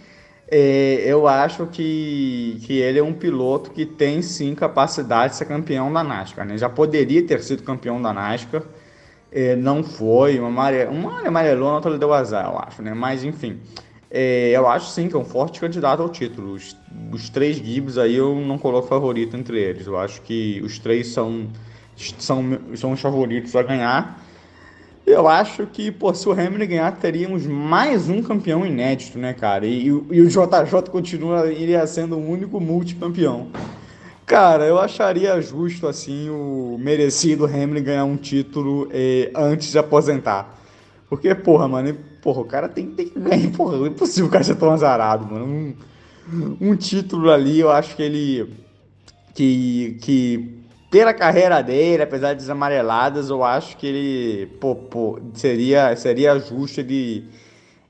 é, eu acho que, que ele é um piloto que tem sim capacidade de ser campeão da NASCAR. Né? Já poderia ter sido campeão da NASCAR, é, não foi. Uma uma amarelona, outra ele deu azar, eu acho. Né? Mas enfim, é, eu acho sim que é um forte candidato ao título. Os, os três Gibbs aí eu não coloco favorito entre eles. Eu acho que os três são são, são os favoritos a ganhar. Eu acho que, pô, se o Hamilton ganhar, teríamos mais um campeão inédito, né, cara? E, e, o JJ continua iria sendo o único multicampeão. Cara, eu acharia justo, assim, o merecido Hamilton ganhar um título eh, antes de aposentar. Porque, porra, mano, porra, o cara tem, tem que ganhar. Porra, é impossível o cara ser tão azarado, mano. Um, um título ali, eu acho que ele. Que, que pela carreira dele, apesar de desamareladas, eu acho que ele pô, pô, seria, seria justo ele,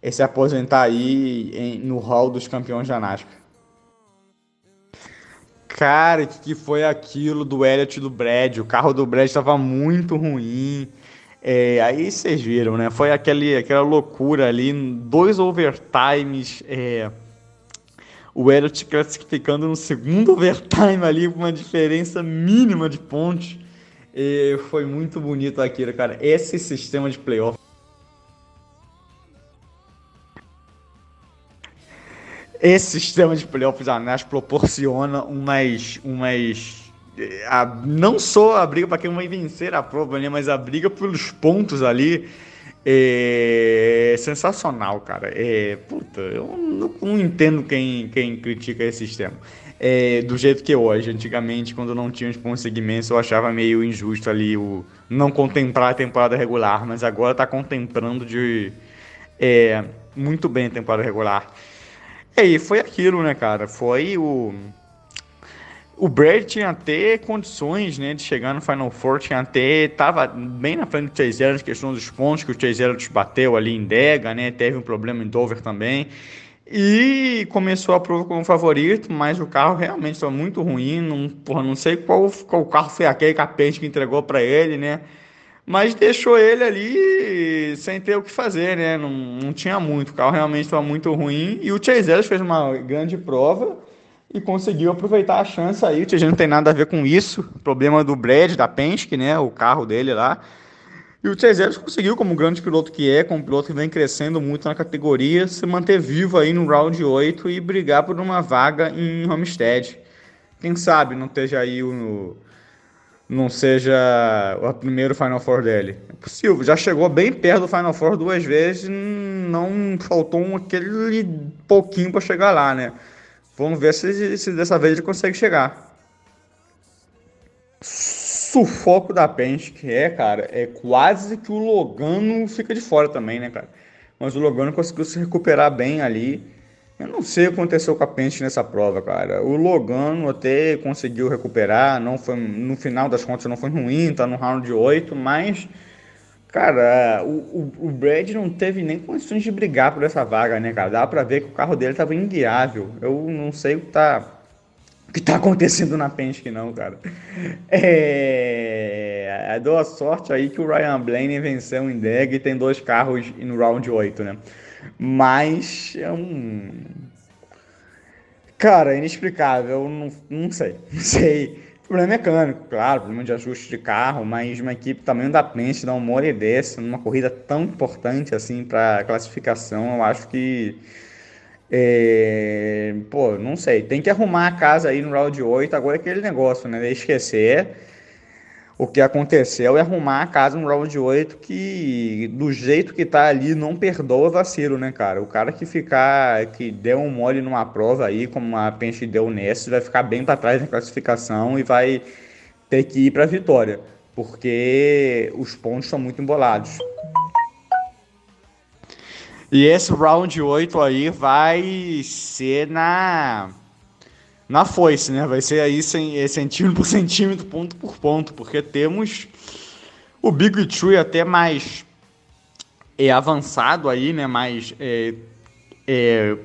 ele se aposentar aí em, no hall dos campeões da NASCAR. Cara, o que, que foi aquilo do Elliot do Brad? O carro do Brad estava muito ruim. É, aí vocês viram, né? Foi aquele, aquela loucura ali, dois overtimes. É, o Elliot classificando no segundo overtime ali, com uma diferença mínima de pontos. E foi muito bonito aquilo, cara. Esse sistema de playoff Esse sistema de playoffs da NAS proporciona umas. umas a, não só a briga para quem vai vencer a prova, né, mas a briga pelos pontos ali é sensacional, cara. É, puta, eu não, não entendo quem, quem critica esse sistema. É, do jeito que é hoje. Antigamente, quando não tinha os pontos segmentos, eu achava meio injusto ali o não contemplar a temporada regular, mas agora está contemplando de é, muito bem a temporada regular. E aí foi aquilo, né, cara? Foi o. O Brad tinha até condições, né, de chegar no Final Four, tinha até, tava bem na frente do Chase Elliott, questão dos pontos que o Chase Elliott bateu ali em Dega, né, teve um problema em Dover também, e começou a prova como favorito, mas o carro realmente estava muito ruim, não, porra, não sei qual, qual carro foi aquele capete que entregou para ele, né, mas deixou ele ali sem ter o que fazer, né? Não, não tinha muito, o carro realmente estava muito ruim. E o Chase Ellis fez uma grande prova e conseguiu aproveitar a chance aí. O Chase não tem nada a ver com isso. Problema do Brad, da Penske, né? O carro dele lá. E o Ellis conseguiu, como grande piloto que é, como piloto que vem crescendo muito na categoria, se manter vivo aí no round 8 e brigar por uma vaga em Homestead. Quem sabe não esteja aí o não seja o primeiro Final Four dele. É possível, já chegou bem perto do Final Four duas vezes, não faltou aquele pouquinho para chegar lá, né? Vamos ver se, se, dessa vez ele consegue chegar. Sufoco da Penske, é, cara, é quase que o Logano fica de fora também, né, cara? Mas o Logano conseguiu se recuperar bem ali eu não sei o que aconteceu com a Penske nessa prova, cara. O Logano até conseguiu recuperar, não foi no final das contas não foi ruim, tá no round 8, mas cara, o, o, o Brad não teve nem condições de brigar por essa vaga, né, cara? Dá pra ver que o carro dele tava inguiável. Eu não sei o que tá o que tá acontecendo na Penske não, cara. É, dou a sorte aí que o Ryan Blaney venceu em Deg e tem dois carros no round 8, né? Mas é um. Cara, é inexplicável. Não, não sei. Não sei. Problema mecânico, claro, problema de ajuste de carro, mas uma equipe tamanho da Pence dar uma hora dessa numa corrida tão importante assim para classificação, eu acho que. É, pô, não sei. Tem que arrumar a casa aí no round 8. Agora é aquele negócio, né? De esquecer o que aconteceu é arrumar a casa no round 8 que, do jeito que tá ali, não perdoa vacilo, né, cara? O cara que ficar, que deu um mole numa prova aí, como a Penske deu nesse, vai ficar bem para trás na classificação e vai ter que ir para vitória, porque os pontos são muito embolados. E esse round 8 aí vai ser na na foice, né? Vai ser aí é, centímetro por centímetro, ponto por ponto, porque temos o Big Tree até mais é, avançado aí, né? Mais é, é,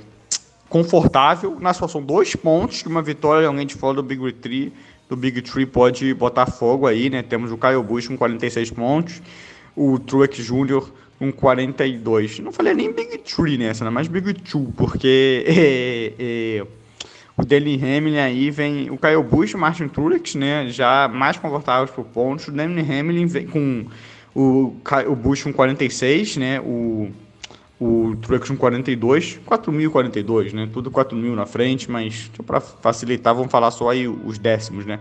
confortável na situação. Dois pontos que uma vitória alguém de fora do Big Tree, do Big Tree pode botar fogo aí, né? Temos o Kyle Busch com 46 pontos, o Truex Jr. com 42. Não falei nem Big Tree nessa, né? Mas Big Two, porque é, é, o Deli Hamilton aí vem o Kyle Busch, o Martin Truex, né, já mais confortáveis por pontos. O Deli Hamilton vem com o, o Busch com 46, né, o, o Truex com 42, 4.042, né? Tudo 4.000 na frente, mas para facilitar, vamos falar só aí os décimos, né?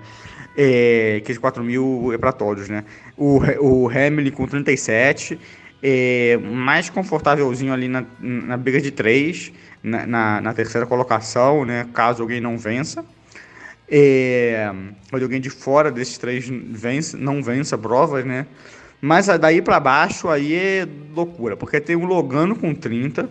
É, que esse 4.000 é para todos, né? O, o Hamilton com 37, é, mais confortávelzinho ali na, na briga de 3, na, na, na, terceira colocação, né? Caso alguém não vença. É, alguém de fora desses três vence, não vença provas, né? Mas daí para baixo aí é loucura, porque tem o Logano com 30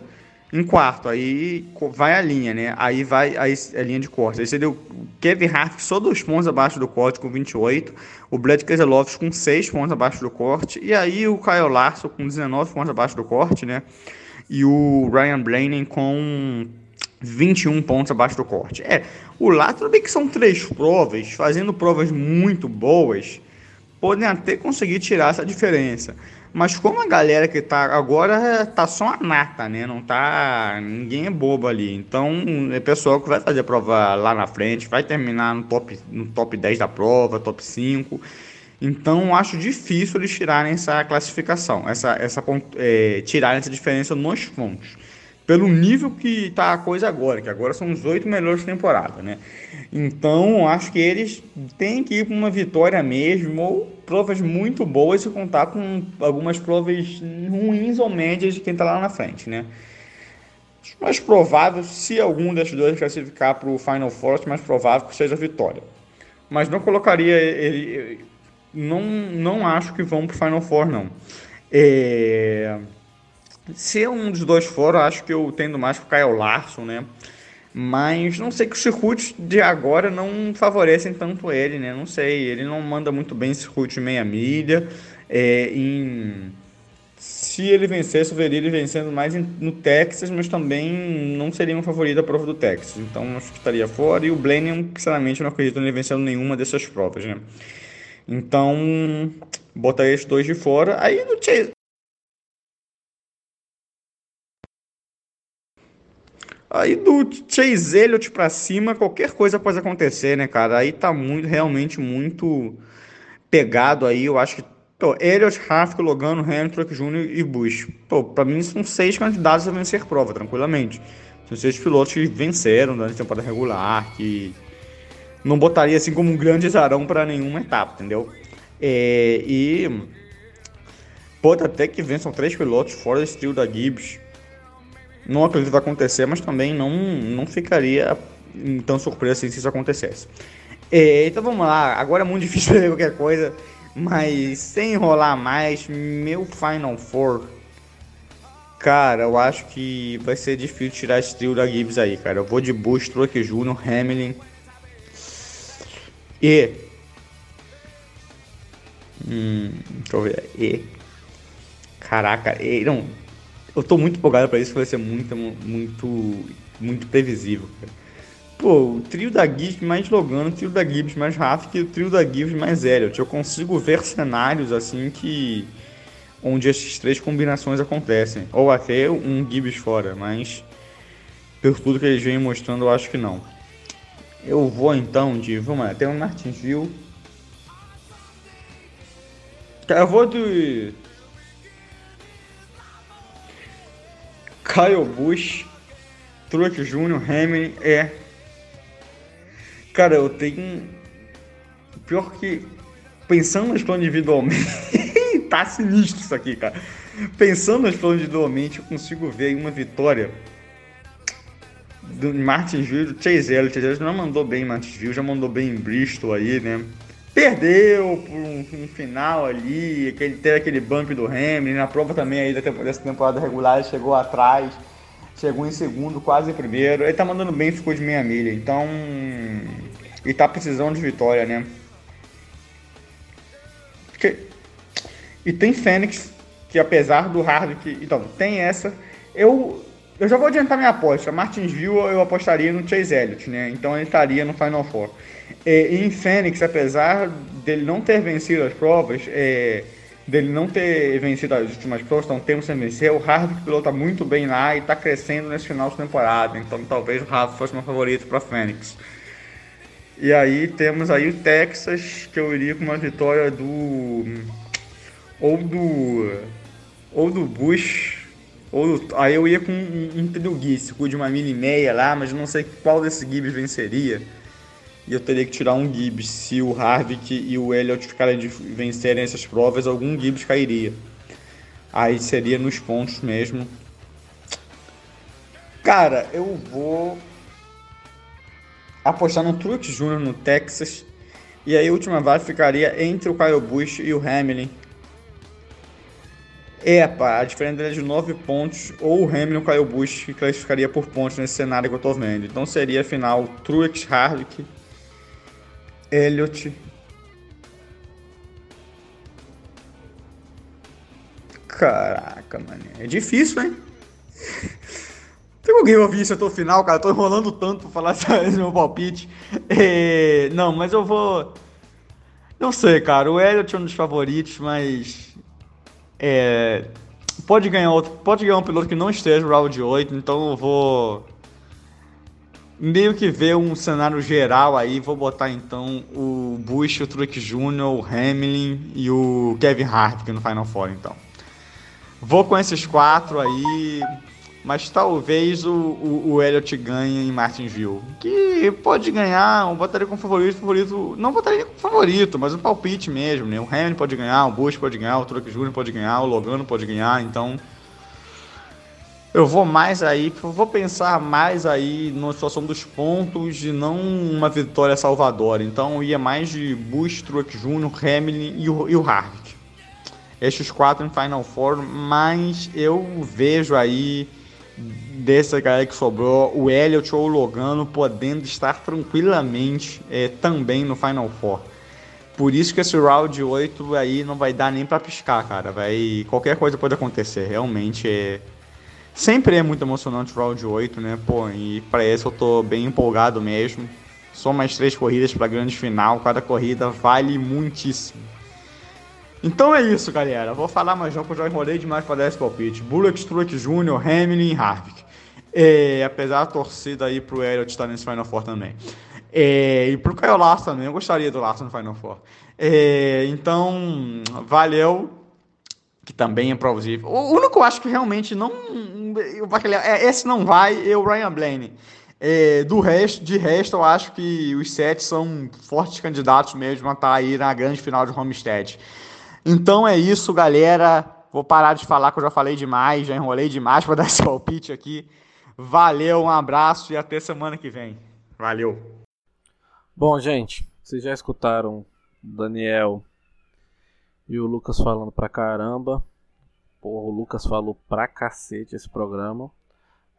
em quarto, aí vai a linha, né? Aí vai a, a linha de corte. Aí você deu Kevin Hart só dois pontos abaixo do corte com 28, o Brad Keselowski com 6 pontos abaixo do corte, e aí o Kyle Larson com 19 pontos abaixo do corte, né? E o Ryan Blaney com 21 pontos abaixo do corte. É, o lá tudo bem que são três provas, fazendo provas muito boas, podem até conseguir tirar essa diferença. Mas como a galera que tá agora tá só a nata, né? Não tá. Ninguém é bobo ali. Então é pessoal que vai fazer a prova lá na frente, vai terminar no top, no top 10 da prova, top 5. Então acho difícil eles tirarem essa classificação, essa, essa é, tirarem essa diferença nos pontos pelo nível que está a coisa agora, que agora são os oito melhores temporada, né? Então, acho que eles têm que ir para uma vitória mesmo, ou provas muito boas e contar com algumas provas ruins ou médias de quem está lá na frente, né? Mais provável, se algum desses dois classificar para o Final Four, mais provável que seja a vitória. Mas não colocaria ele. Não, não acho que vão para o Final Four, não. É. Se um dos dois for, acho que eu tendo mais com o Kyle Larson, né? Mas não sei que os circuitos de agora não favorecem tanto ele, né? Não sei, ele não manda muito bem circuito de meia milha. É, em... Se ele vencesse, eu veria ele vencendo mais no Texas, mas também não seria um favorito a prova do Texas. Então acho que estaria fora. E o Blenheim, sinceramente, não acredito nele vencendo nenhuma dessas provas, né? Então, botaria esses dois de fora. Aí no Chase, Aí do Chase Elliott pra cima, qualquer coisa pode acontecer, né, cara? Aí tá muito, realmente muito pegado aí. Eu acho que pô, Elliott, Harvick, Logano, Hamilton, Jr. e Bush. Pô, pra mim são seis candidatos a vencer prova, tranquilamente. São seis pilotos que venceram durante a temporada regular, que não botaria assim como um grande zarão para nenhuma etapa, entendeu? É, e pode até que vençam três pilotos fora desse trio da Gibbs não acredito que vai acontecer, mas também não, não ficaria tão surpreso assim se isso acontecesse. É, então vamos lá, agora é muito difícil ver qualquer coisa, mas sem enrolar mais, meu Final Four, cara, eu acho que vai ser difícil tirar esse trio da Gibbs aí, cara. Eu vou de Bush, Truck Jr., Hamilton e. Hum, deixa eu ver. E. Caraca, e, não, eu tô muito empolgado pra isso, vai ser muito, muito, muito previsível, cara. Pô, o trio da Gibbs mais Logano, o trio da Gibbs mais Rafik e o trio da Gibbs mais Elliot. Eu consigo ver cenários assim que. onde essas três combinações acontecem. Ou até um Gibbs fora, mas. Por tudo que eles vêm mostrando, eu acho que não. Eu vou então de. Vamos lá, tem um Martinsville. Eu vou de Kyle Busch, Truck Jr., Hamilton, é. Cara, eu tenho. Pior que. Pensando nas planos individualmente. tá sinistro isso aqui, cara. Pensando nas planos individualmente, eu consigo ver uma vitória do Martinsville, Chase Elliott. Chase não mandou bem em Martinsville, já mandou bem em Bristol aí, né? Perdeu por um, um, final ali, aquele, teve aquele bump do Hamilton, na prova também aí dessa temporada regular ele chegou atrás, chegou em segundo, quase em primeiro. Ele tá mandando bem, ficou de meia milha, então ele tá precisando de vitória, né? Porque... E tem Fênix, que apesar do Hardwick, então, tem essa. Eu eu já vou adiantar minha aposta. Martinsville eu apostaria no Chase Elliott, né? Então ele estaria no Final Four. É, em Fênix, apesar dele não ter vencido as provas, é, dele não ter vencido as últimas provas, então temos sem vencer, o Harvick pilota muito bem lá e está crescendo nesse final de temporada, então talvez o Harvick fosse meu favorito para Fênix. E aí temos aí o Texas, que eu iria com uma vitória do ou do ou do Bush Ou aí eu ia com um, um Gibbs, de uma mini meia lá, mas não sei qual desses Gibbs venceria. E eu teria que tirar um Gibbs. Se o Harvick e o Elliott ficarem de vencerem essas provas, algum Gibbs cairia. Aí seria nos pontos mesmo. Cara, eu vou apostar no Truex Jr. no Texas. E aí a última vaga ficaria entre o Kyle Busch e o Hamilton é, pá, a diferença é de 9 pontos, ou o Hamilton caiu o Bush, que classificaria por pontos nesse cenário que eu tô vendo. Então seria final Truex, Harvick, Elliott. Caraca, mano. É difícil, hein? Tem alguém ouvir isso até o final, cara? Eu tô enrolando tanto pra falar esse meu palpite. É... Não, mas eu vou. Não sei, cara. O Elliott é um dos favoritos, mas é, pode ganhar outro, pode ganhar um piloto que não esteja no round 8, então eu vou meio que ver um cenário geral aí, vou botar então o Bush, o Truck Jr., o Hamlin e o Kevin Harvick no Final Four então. Vou com esses quatro aí, mas talvez o, o, o Elliott ganhe em Martinsville. Que pode ganhar, eu botaria como favorito, favorito. Não botaria como favorito, mas um palpite mesmo, né? O Hamilton pode ganhar, o Bush pode ganhar, o Truck Jr. pode ganhar, o Logano pode ganhar, então. Eu vou mais aí, vou pensar mais aí na situação dos pontos e não uma vitória salvadora. Então ia mais de Bush, Truck Jr., Hamilton e o, e o Harvick. Estes quatro em Final Four, mas eu vejo aí dessa galera que sobrou, o Elliot ou o Logano podendo estar tranquilamente é, também no Final Four. Por isso que esse round 8 aí não vai dar nem para piscar, cara. Vai qualquer coisa pode acontecer. Realmente é sempre é muito emocionante o round 8, né? Pô, e para esse eu tô bem empolgado mesmo. Só mais três corridas para grande final, cada corrida vale muitíssimo. Então é isso, galera. Vou falar mais não, porque eu já enrolei demais para dar esse palpite. Bullock, Truex Jr., Hamilton e Harvick. É, apesar da torcida aí pro Elliott estar nesse Final Four também. É, e pro Caio Larson também, eu gostaria do Larson no Final Four. É, então, valeu, que também é plausível. O único que eu acho que realmente não. É, esse não vai é o Ryan Blaney. É, do resto, de resto, eu acho que os sete são fortes candidatos mesmo a estar aí na grande final de Homestead. Então é isso, galera. Vou parar de falar que eu já falei demais, já enrolei demais para dar esse palpite aqui. Valeu, um abraço e até semana que vem. Valeu. Bom, gente, vocês já escutaram o Daniel e o Lucas falando pra caramba. Porra, o Lucas falou pra cacete esse programa.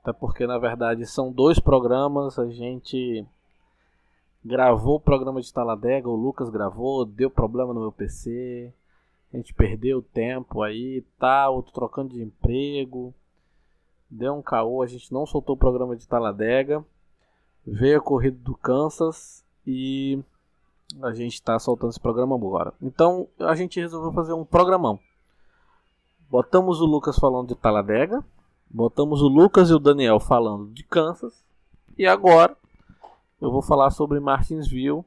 Até porque, na verdade, são dois programas. A gente gravou o programa de Taladega, o Lucas gravou, deu problema no meu PC. A gente perdeu tempo aí, tá, outro trocando de emprego. Deu um caô, a gente não soltou o programa de Taladega. Veio a corrida do Kansas e a gente está soltando esse programa agora. Então a gente resolveu fazer um programão. Botamos o Lucas falando de Taladega, botamos o Lucas e o Daniel falando de Kansas e agora eu vou falar sobre Martinsville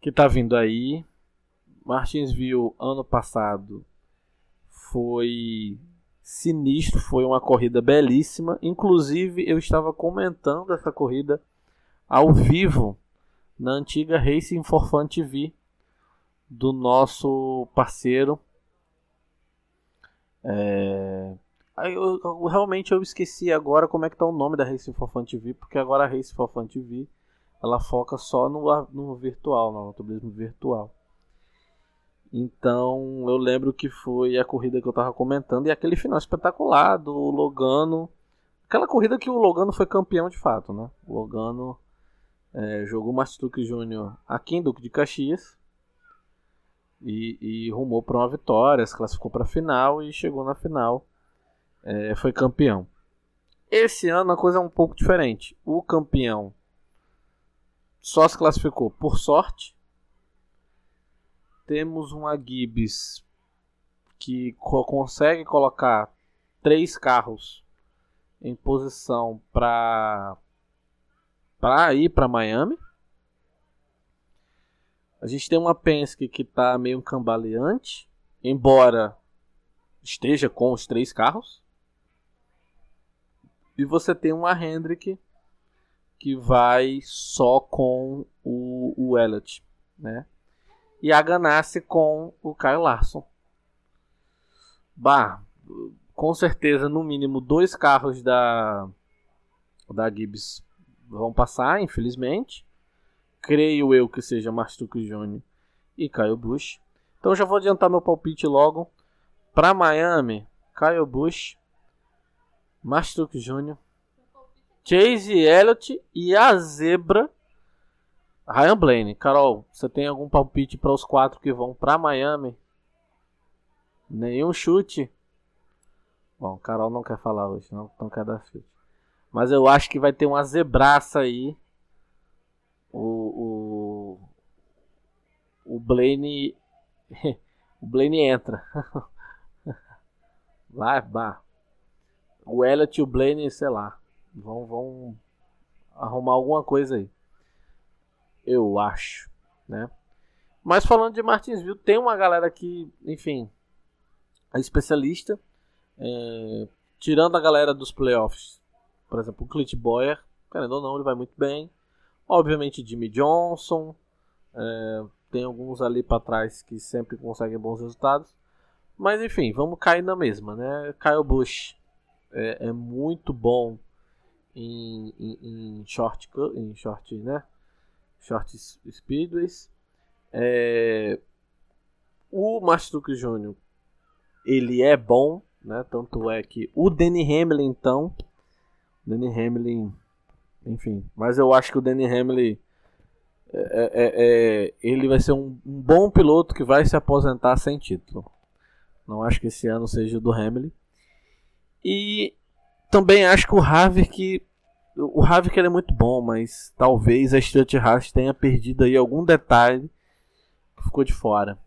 que está vindo aí. Martinsville ano passado foi sinistro, foi uma corrida belíssima. Inclusive, eu estava comentando essa corrida ao vivo na antiga Racing for Fun TV do nosso parceiro. É... Eu, eu, realmente eu esqueci agora como é que tá o nome da Racing for Fun TV, porque agora a Racing for Fun TV ela foca só no, no virtual, no automobilismo virtual. Então eu lembro que foi a corrida que eu tava comentando e aquele final espetacular do Logano. Aquela corrida que o Logano foi campeão de fato, né? O Logano é, jogou o Mastuque Júnior aqui em Duque de Caxias e, e rumou para uma vitória, se classificou para a final e chegou na final, é, foi campeão. Esse ano a coisa é um pouco diferente. O campeão só se classificou por sorte temos uma Gibbs que co consegue colocar três carros em posição para para ir para Miami. A gente tem uma Penske que está meio cambaleante, embora esteja com os três carros. E você tem uma Hendrick que vai só com o, o Elliott, né? E a Ganassi com o Kyle Larson. Bah, com certeza no mínimo dois carros da da Gibbs vão passar, infelizmente. Creio eu que seja Mastuque Jr. e Kyle Busch. Então já vou adiantar meu palpite logo. Para Miami, Kyle Busch, Mastuque Jr., Chase Elliott e a zebra Ryan Blaney. Carol, você tem algum palpite para os quatro que vão para Miami? Nenhum chute? Bom, Carol não quer falar hoje, não, não quer dar chute. Mas eu acho que vai ter uma zebraça aí. O. O, o Blaine. o Blaine entra. vai, vai. O Elliot e o Blaine, sei lá. Vão, vão arrumar alguma coisa aí. Eu acho, né? Mas falando de Martinsville, tem uma galera que, enfim, é especialista. É, tirando a galera dos playoffs, por exemplo, o Clint Boyer, querendo ou não, ele vai muito bem. Obviamente, Jimmy Johnson. É, tem alguns ali para trás que sempre conseguem bons resultados. Mas enfim, vamos cair na mesma, né? Kyle Busch é, é muito bom em, em, em, short, em short, né? Short speedways. É, o Master Jr. ele é bom, né? Tanto é que o Danny Hamlin então Danny Hamlin, enfim. Mas eu acho que o Danny Hamlin é, é, é, ele vai ser um, um, bom piloto que vai se aposentar sem título. Não acho que esse ano seja o do Hamlin. E também acho que o Havik o Havik é muito bom, mas talvez a Stuart Haas tenha perdido aí algum detalhe que ficou de fora.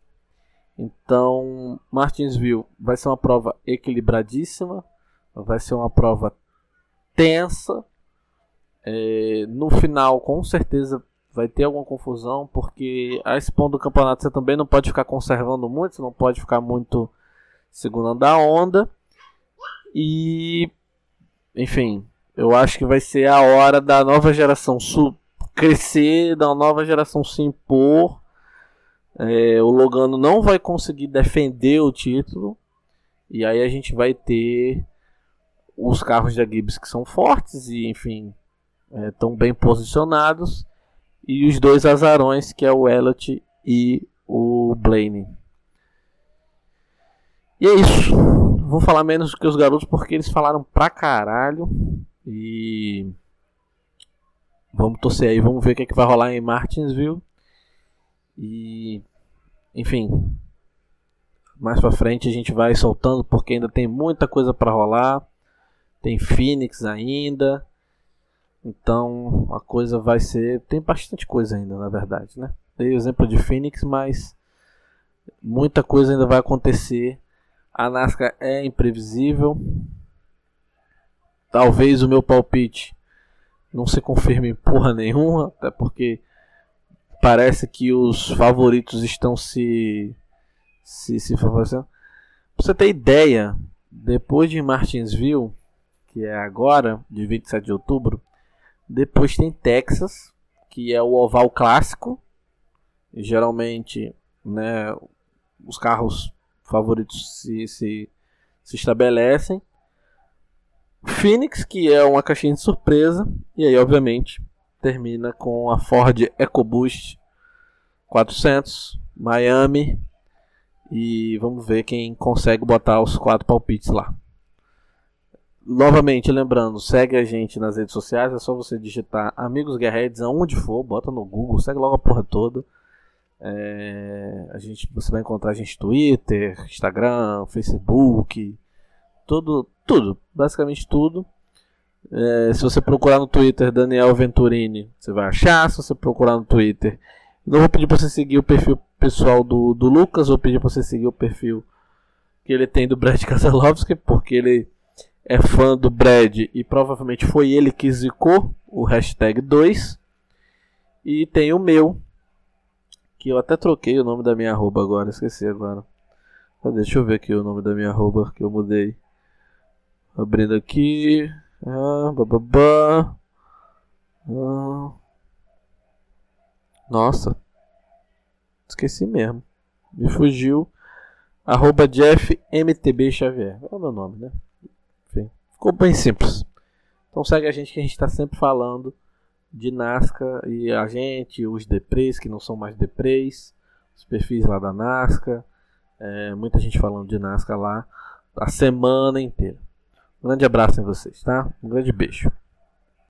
Então, Martinsville vai ser uma prova equilibradíssima, vai ser uma prova tensa. É, no final, com certeza, vai ter alguma confusão, porque a esse ponto do campeonato você também não pode ficar conservando muito, você não pode ficar muito segurando a onda. E, enfim, eu acho que vai ser a hora da nova geração crescer, da nova geração se impor. É, o Logano não vai conseguir defender o título. E aí a gente vai ter os carros da Gibbs que são fortes e, enfim, estão é, bem posicionados. E os dois azarões, que é o Elliott e o Blaney. E é isso. Vou falar menos do que os garotos porque eles falaram pra caralho. E vamos torcer aí, vamos ver o que, é que vai rolar em Martinsville. E enfim, mais pra frente a gente vai soltando porque ainda tem muita coisa para rolar. Tem Phoenix ainda. Então a coisa vai ser. Tem bastante coisa ainda, na verdade, né? Dei o exemplo de Phoenix, mas muita coisa ainda vai acontecer. A NASCAR é imprevisível. Talvez o meu palpite não se confirme em porra nenhuma, até porque parece que os favoritos estão se se, se favorecendo. Pra você ter ideia, depois de Martinsville, que é agora, de 27 de outubro. Depois tem Texas, que é o oval clássico. E, geralmente, né, os carros favoritos se, se, se estabelecem. Phoenix, que é uma caixinha de surpresa. E aí, obviamente, termina com a Ford EcoBoost 400, Miami. E vamos ver quem consegue botar os quatro palpites lá. Novamente, lembrando, segue a gente nas redes sociais, é só você digitar Amigos Guerreiros aonde for, bota no Google, segue logo a porra toda. É, a gente, você vai encontrar a gente no Twitter, Instagram, Facebook, tudo, tudo, basicamente tudo. É, se você procurar no Twitter Daniel Venturini, você vai achar. Se você procurar no Twitter, não vou pedir para você seguir o perfil pessoal do, do Lucas, vou pedir para você seguir o perfil que ele tem do Brad Kazalovski, porque ele é fã do Brad e provavelmente foi ele que zicou o hashtag 2. E tem o meu, que eu até troquei o nome da minha arroba agora, esqueci agora. Deixa eu ver aqui o nome da minha arroba que eu mudei. Abrindo aqui. Ah, bababá. Ah. Nossa. Esqueci mesmo. Me fugiu. Arroba Jeff MTB Xavier. É o meu nome, né? Enfim, ficou bem simples. Então segue a gente que a gente está sempre falando de Nasca e a gente, os deprês que não são mais deprês, os perfis lá da Nasca, é, muita gente falando de Nasca lá a semana inteira. Um grande abraço em vocês, tá? Um grande beijo.